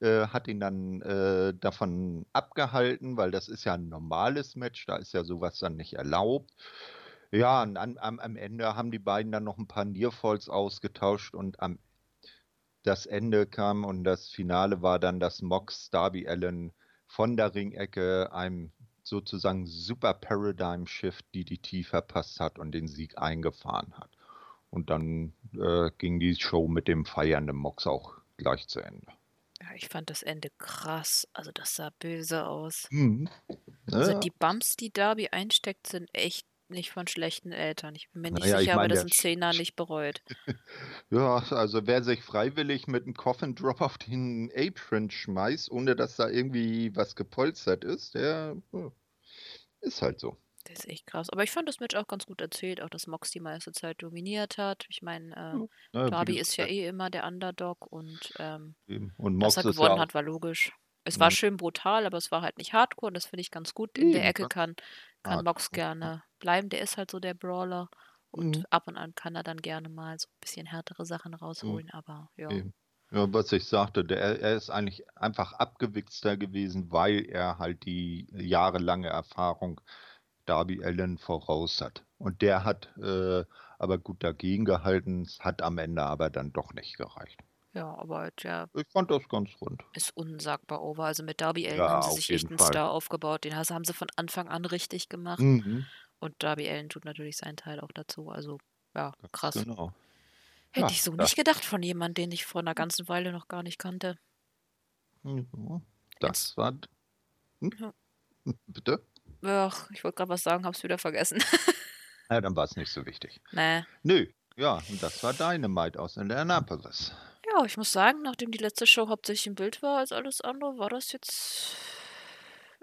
äh, hat ihn dann äh, davon abgehalten, weil das ist ja ein normales Match, da ist ja sowas dann nicht erlaubt. Ja, und an, am, am, Ende haben die beiden dann noch ein paar Nearfalls ausgetauscht und am das Ende kam und das Finale war dann, dass Mox Darby Allen von der Ringecke einem sozusagen Super Paradigm Shift DDT verpasst hat und den Sieg eingefahren hat. Und dann äh, ging die Show mit dem feiernden Mox auch gleich zu Ende. Ja, ich fand das Ende krass. Also das sah böse aus. Mhm. Also ja. die Bumps, die Darby einsteckt, sind echt nicht von schlechten Eltern. Ich bin mir nicht naja, sicher, aber das sind Zehner nicht bereut. *laughs* ja, also wer sich freiwillig mit einem Coffin Drop auf den Apron schmeißt, ohne dass da irgendwie was gepolstert ist, der ist halt so. Das ist echt krass. Aber ich fand das Match auch ganz gut erzählt, auch dass Mox die meiste Zeit dominiert hat. Ich meine, äh, ja, Darby ist ja eh immer der Underdog und, ähm, und Mox dass er gewonnen ja hat, war logisch. Es war schön brutal, aber es war halt nicht hardcore und das finde ich ganz gut. In der Ecke kann, kann Mox gerne bleiben. Der ist halt so der Brawler und mhm. ab und an kann er dann gerne mal so ein bisschen härtere Sachen mhm. rausholen, mhm. aber ja. Ja, was ich sagte, der, er ist eigentlich einfach abgewichster gewesen, weil er halt die jahrelange Erfahrung Darby Allen voraus hat. Und der hat äh, aber gut dagegen gehalten, hat am Ende aber dann doch nicht gereicht. Ja, aber der ich fand das ganz rund. Ist unsagbar over. Also mit Darby Allen ja, haben sie sich echt einen Fall. Star aufgebaut. Den haben sie von Anfang an richtig gemacht. Mhm. Und Darby Allen tut natürlich seinen Teil auch dazu. Also ja, krass. Genau. Hätte ja, ich so nicht gedacht von jemandem, den ich vor einer ganzen Weile noch gar nicht kannte. Ja, das war. Hm? Ja. *laughs* Bitte? Ach, ich wollte gerade was sagen, hab's wieder vergessen. ja, dann war es nicht so wichtig. *laughs* Nee. Nö. Ja, und das war Dynamite aus Indianapolis. Ja, ich muss sagen, nachdem die letzte Show hauptsächlich im Bild war als alles andere, war das jetzt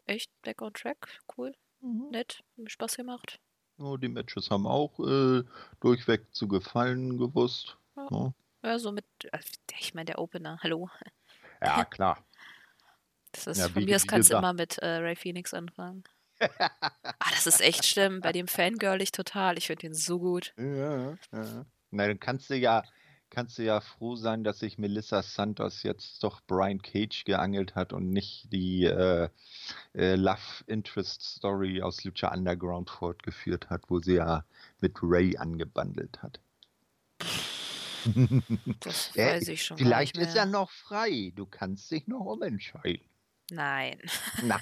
echt back on track. Cool, Mhm. nett, hat mir Spaß gemacht. Ja, die Matches haben auch äh, durchweg zu gefallen gewusst. Ja. Ja, Ja, so mit, äh, ich meine, der Opener, *laughs* hallo. ja klar. Das ist Ja, von wie- mir aus kannst du immer mit äh, Ray Phoenix anfangen. *laughs* ah, das ist echt schlimm. Bei dem Fangirl ich total. Ich finde den so gut. Ja, ja. Na, dann kannst du ja, kannst du ja froh sein, dass sich Melissa Santos jetzt doch Brian Cage geangelt hat und nicht die äh, äh, Love Interest Story aus Lucha Underground fortgeführt hat, wo sie ja mit Ray angebandelt hat. Das Ja, *laughs* weiß ich schon Vielleicht ist er noch frei. Du kannst dich noch umentscheiden. Nein. Na,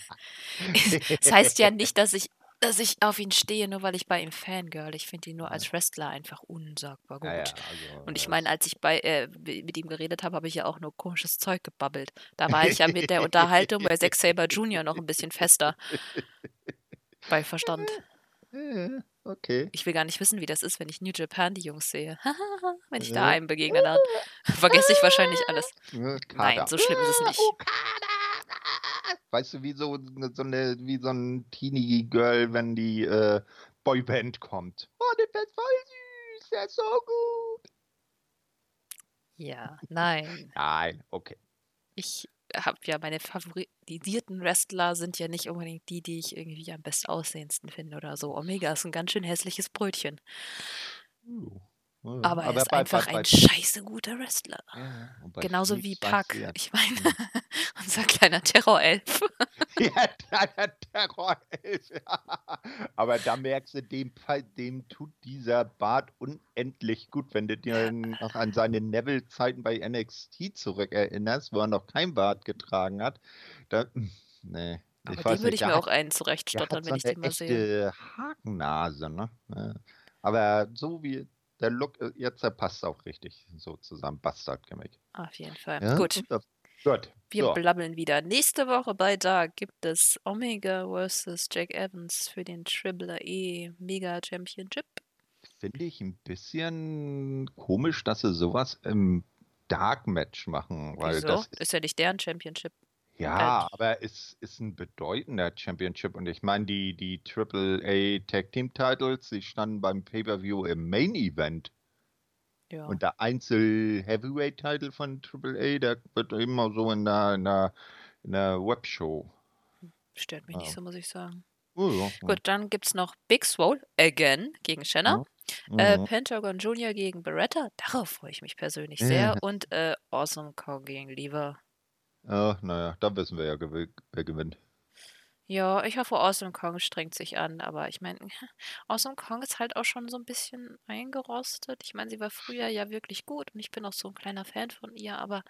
*laughs* Das heißt ja nicht, dass ich, dass ich auf ihn stehe, nur weil ich bei ihm Fangirl. Ich finde ihn nur als Wrestler einfach unsagbar gut. ja, ja, also, Und ich meine, als ich bei, äh, mit ihm geredet habe, habe ich ja auch nur komisches Zeug gebabbelt. Da war ich ja mit der Unterhaltung bei Zack Saber Jr. noch ein bisschen fester bei Verstand. *laughs* okay. Ich will gar nicht wissen, wie das ist, wenn ich New Japan die Jungs sehe. *laughs* wenn ich da einem begegne, dann vergesse ich wahrscheinlich alles. Nein, so schlimm ist es nicht. Okada! *laughs* Weißt du, wie so, so, eine, wie so ein Teenie-Girl, wenn die äh, Boyband kommt. Oh, der ist voll süß, der ist so gut. Ja, nein. Nein, okay. Ich habe ja meine favorisierten Wrestler sind ja nicht unbedingt die, die ich irgendwie am bestaussehendsten finde oder so. Omega ist ein ganz schön hässliches Brötchen. Uh, uh, Aber er ist bei- einfach bei- ein scheiße guter Wrestler. Ja, bei Genauso Steve wie Puck. Ich meine, *laughs* unser kleiner Terrorelf. *laughs* Ja, der Terror ist. Aber da merkst du, dem, dem tut dieser Bart unendlich gut, wenn du dir noch an seine Neville-Zeiten bei NXT zurückerinnerst, wo er noch kein Bart getragen hat. Da, nee. Aber weiß den würde nicht, ich mir auch einen zurechtstottern, wenn so ich den mal sehe. Hakennase, ne? Aber so wie der Look äh, jetzt, der passt auch richtig so zusammen. Bastard-Gimmick. Auf jeden Fall. Ja? Gut, Gut. wir so. blabbeln wieder. Nächste Woche bei Dark gibt es Omega vs. Jack Evans für den Triple E Mega Championship. Finde ich ein bisschen komisch, dass sie sowas im Dark Match machen, weil Wieso? das ist, Ist ja nicht deren Championship. Ja, aber es ist ein bedeutender Championship und ich meine, die, die AAA Tag Team Titles, die standen beim Pay-Per-View im Main Event Ja. und der Einzel Heavyweight Title von AAA, der wird immer so in der, in der, in der Webshow. Stört mich Ah. nicht so, muss ich sagen. Oh, ja, Gut, dann gibt es noch Big Swole again gegen Shanna. Äh, Mhm. Pentagon Junior gegen Beretta. Darauf freue ich mich persönlich Ja. sehr. Und äh, Awesome Kong gegen Lever. Ach, naja, da wissen wir ja, wer gewinnt. Ja, ich hoffe, Awesome Kong strengt sich an, aber ich meine, Awesome *laughs* Kong ist halt auch schon so ein bisschen eingerostet. Ich meine, sie war früher ja wirklich gut und ich bin auch so ein kleiner Fan von ihr, aber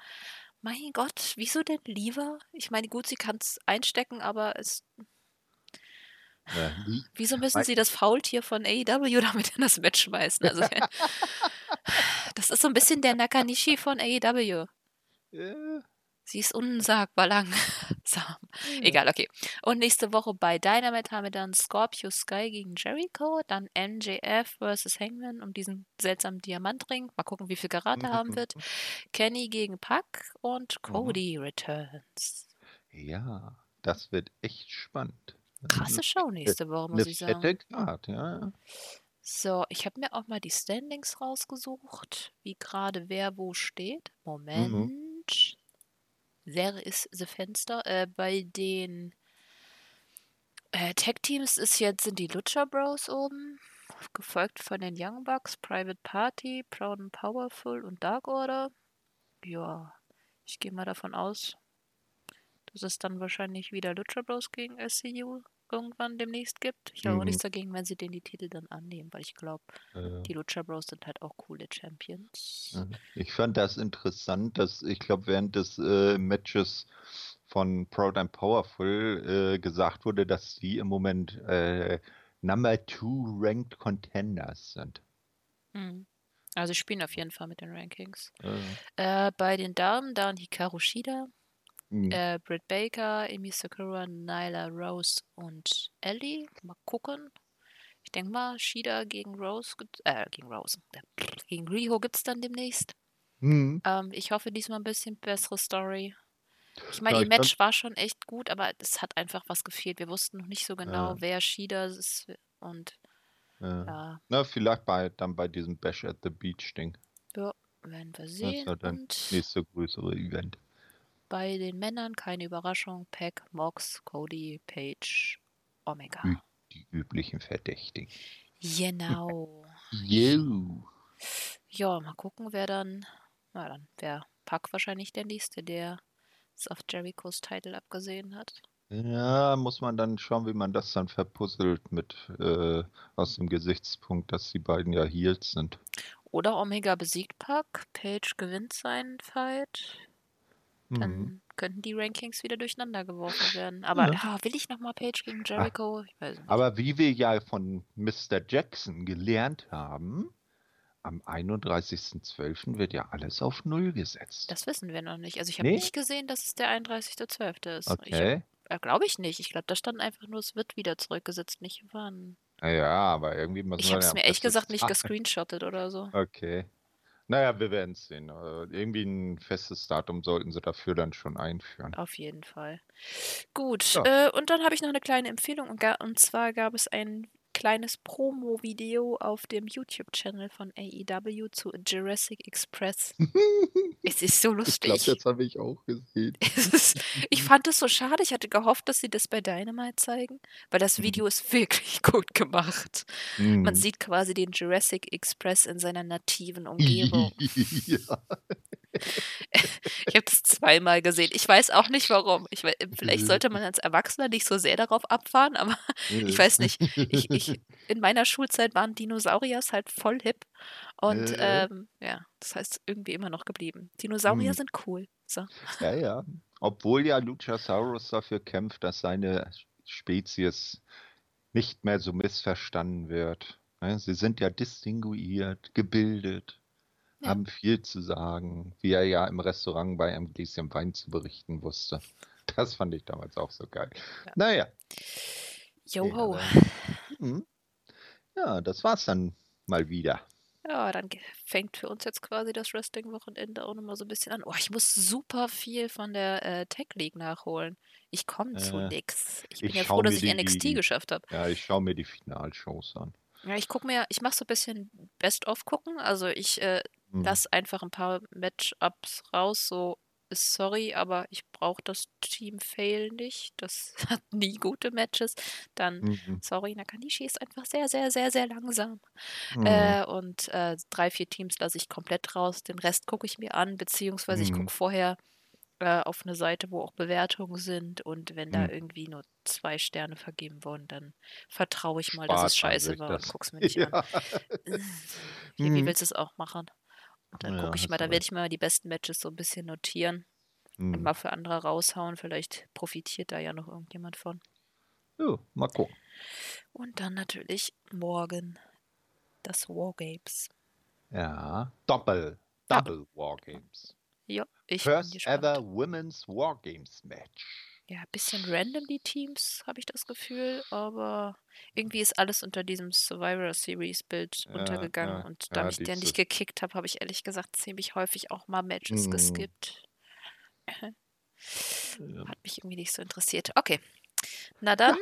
mein Gott, wieso denn Lever? Ich meine, gut, sie kann es einstecken, aber es, Ja, *sighs* wieso müssen sie das Faultier von AEW damit in das Match schmeißen? Also, *laughs* das ist so ein bisschen der Nakanishi von AEW. äh, Sie ist unsagbar langsam. Egal, okay. Und nächste Woche bei Dynamite haben wir dann Scorpio Sky gegen Jericho, dann MJF versus Hangman um diesen seltsamen Diamantring. Mal gucken, wie viel Karate haben wird. *laughs* Kenny gegen Puck und Cody returns. Ja, das wird echt spannend. Krasse Show nächste Woche, muss ich sagen. fette Card, ja. ja. So, ich habe mir auch mal die Standings rausgesucht, wie gerade wer wo steht. Moment. There is the Fenster. Äh, bei den äh, Tag-Teams ist jetzt, sind die Lucha Bros oben, gefolgt von den Young Bucks, Private Party, Proud and Powerful und Dark Order. Ja, ich gehe mal davon aus, dass es dann wahrscheinlich wieder Lucha Bros gegen SCU irgendwann demnächst gibt. Ich habe auch Mhm. nichts dagegen, wenn sie denen die Titel dann annehmen, weil ich glaube, Äh, die Lucha Bros sind halt auch coole Champions. ja. Ich fand das interessant, dass ich glaube, während des äh, Matches von Proud and Powerful äh, gesagt wurde, dass die im Moment äh, Number Two Ranked Contenders sind. Mhm. Also sie spielen auf jeden Fall mit den Rankings. Äh, bei den Damen dann Hikaru Shida, mh, äh, Britt Baker, Emi Sakura, Nyla Rose und Ellie. Mal gucken. Ich denke mal, Shida gegen Rose, äh, gegen Rose, gegen Riho gibt es dann demnächst. Hm. Ähm, ich hoffe diesmal ein bisschen bessere Story. Ich meine, Ja, ihr Match war schon echt gut, aber es hat einfach was gefehlt. Wir wussten noch nicht so genau, Ja. wer Shida ist und Ja. ja, Na, vielleicht bei, dann bei diesem Bash at the Beach Ding. werden wir Das sehen. war dann Und nächste größere Event. Bei den Männern keine Überraschung. Pack, Mox, Cody, Page, Omega. Ü- Die üblichen Verdächtigen. Genau. Yo. Ja, mal gucken, wer dann. Na dann, wer Pack wahrscheinlich der nächste, der es auf Jerichos Titel abgesehen hat. Ja, muss man dann schauen, wie man das dann verpuzzelt mit äh, aus dem Gesichtspunkt, dass die beiden ja Heels sind. Oder Omega besiegt Pack, Page gewinnt seinen Fight. Dann Mhm. könnten die Rankings wieder durcheinander geworfen werden. Aber Ja. ja, will ich nochmal Page gegen Jericho? Ich weiß nicht. Aber wie wir ja von Mr. Jackson gelernt haben, am 31.12. wird ja alles auf Null gesetzt. Das wissen wir noch nicht. Also ich habe Nee? nicht gesehen, dass es der 31.12. ist. Ich okay. äh, Glaube ich nicht. Ich glaube, da stand einfach nur, es wird wieder zurückgesetzt, nicht wann. Naja, aber irgendwie müssen Ich wir habe es ja mir ehrlich gesagt nicht gescreenshottet oder so. Okay. Naja, wir werden es sehen. Äh, Irgendwie ein festes Datum sollten sie dafür dann schon einführen. Auf jeden Fall. Gut, Ja. äh, und dann habe ich noch eine kleine Empfehlung. Und, und zwar gab es ein kleines Promo-Video auf dem YouTube-Channel von AEW zu Jurassic Express. *laughs* es ist so Ich lustig. glaube, das habe ich auch gesehen. *laughs* Ist, ich *laughs* fand es so schade. Ich hatte gehofft, dass sie das bei Dynamite zeigen, weil das Mhm. Video ist wirklich gut gemacht. Man Mhm. sieht quasi den Jurassic Express in seiner nativen Umgebung. ja. *laughs* Ich habe das zweimal gesehen. Ich weiß auch nicht warum. Ich, vielleicht sollte *laughs* man als Erwachsener nicht so sehr darauf abfahren, aber *laughs* ich weiß nicht. Ich, ich, in meiner Schulzeit waren Dinosauriers halt voll hip. Und Äh. ähm, ja, das heißt irgendwie immer noch geblieben. Dinosaurier Hm. sind cool. So. Ja, ja. Obwohl ja Luchasaurus dafür kämpft, dass seine Spezies nicht mehr so missverstanden wird. Ne, Sie sind ja distinguiert, gebildet, Ja. haben viel zu sagen, wie er ja im Restaurant bei einem Gläschen Wein zu berichten wusste. *laughs* Das fand ich damals auch so geil. Ja. Naja. Joho. Mhm. Ja, das war's dann mal wieder. Ja, dann fängt für uns jetzt quasi das Wrestling-Wochenende auch nochmal so ein bisschen an. Oh, ich muss super viel von der äh, Tech League nachholen. Ich komme zu Äh, nix. Ich bin ich ja froh, dass ich die- NXT geschafft habe. Ja, ich schaue mir die Finalshows an. Ja, ich gucke mir, ich mache so ein bisschen Best-of gucken. Also ich äh, Mhm. lass einfach ein paar Matchups raus. So, ist sorry, aber ich brauche das Team Fail nicht. Das *laughs* hat nie gute Matches. Dann, Mhm. sorry, Nakanishi ist einfach sehr, sehr, sehr, sehr langsam. Mhm. Äh, und äh, drei, vier Teams lasse ich komplett raus. Den Rest gucke ich mir an, beziehungsweise ich Mhm. gucke vorher äh, auf eine Seite, wo auch Bewertungen sind. Und wenn da Mhm. irgendwie nur zwei Sterne vergeben wurden, dann vertraue ich mal, dass Spart es man scheiße war das. und gucke es mir *laughs* nicht an. Ja. Wie, wie Mhm. willst du es auch machen? Dann Ja, gucke ich mal, da werde ich mal die besten Matches so ein bisschen notieren und Mhm. mal für andere raushauen. Vielleicht profitiert da ja noch irgendjemand von. Ja, mal gucken. Und dann natürlich morgen das Wargames. Ja, Doppel. Double Wargames. Ja, ich First ever Women's Wargames Match. Ja, ein bisschen random die Teams, habe ich das Gefühl, aber irgendwie ist alles unter diesem Survivor Series Bild Ja, untergegangen ja, und ja, da ich den nicht gekickt habe, habe ich ehrlich gesagt ziemlich häufig auch mal Matches Mhm. geskippt. Ja. Hat mich irgendwie nicht so interessiert. Okay. Na dann,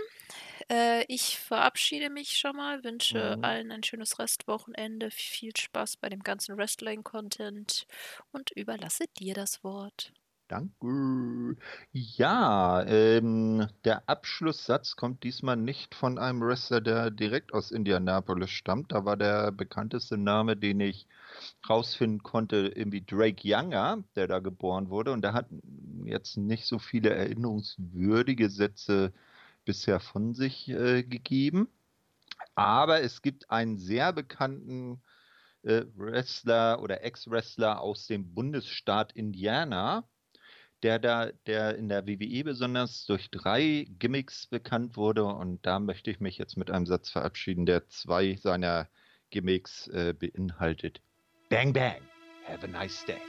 äh, ich verabschiede mich schon mal, wünsche Mhm. allen ein schönes Restwochenende, viel Spaß bei dem ganzen Wrestling-Content und überlasse dir das Wort. Danke. Ja, ähm, der Abschlusssatz kommt diesmal nicht von einem Wrestler, der direkt aus Indianapolis stammt. Da war der bekannteste Name, den ich rausfinden konnte, irgendwie Drake Younger, der da geboren wurde. Und der hat jetzt nicht so viele erinnerungswürdige Sätze bisher von sich äh, gegeben. Aber es gibt einen sehr bekannten äh, Wrestler oder Ex-Wrestler aus dem Bundesstaat Indiana, der da, der in der WWE besonders durch drei Gimmicks bekannt wurde. Und da möchte ich mich jetzt mit einem Satz verabschieden, der zwei seiner Gimmicks äh, beinhaltet. Bang, bang. Have a nice day.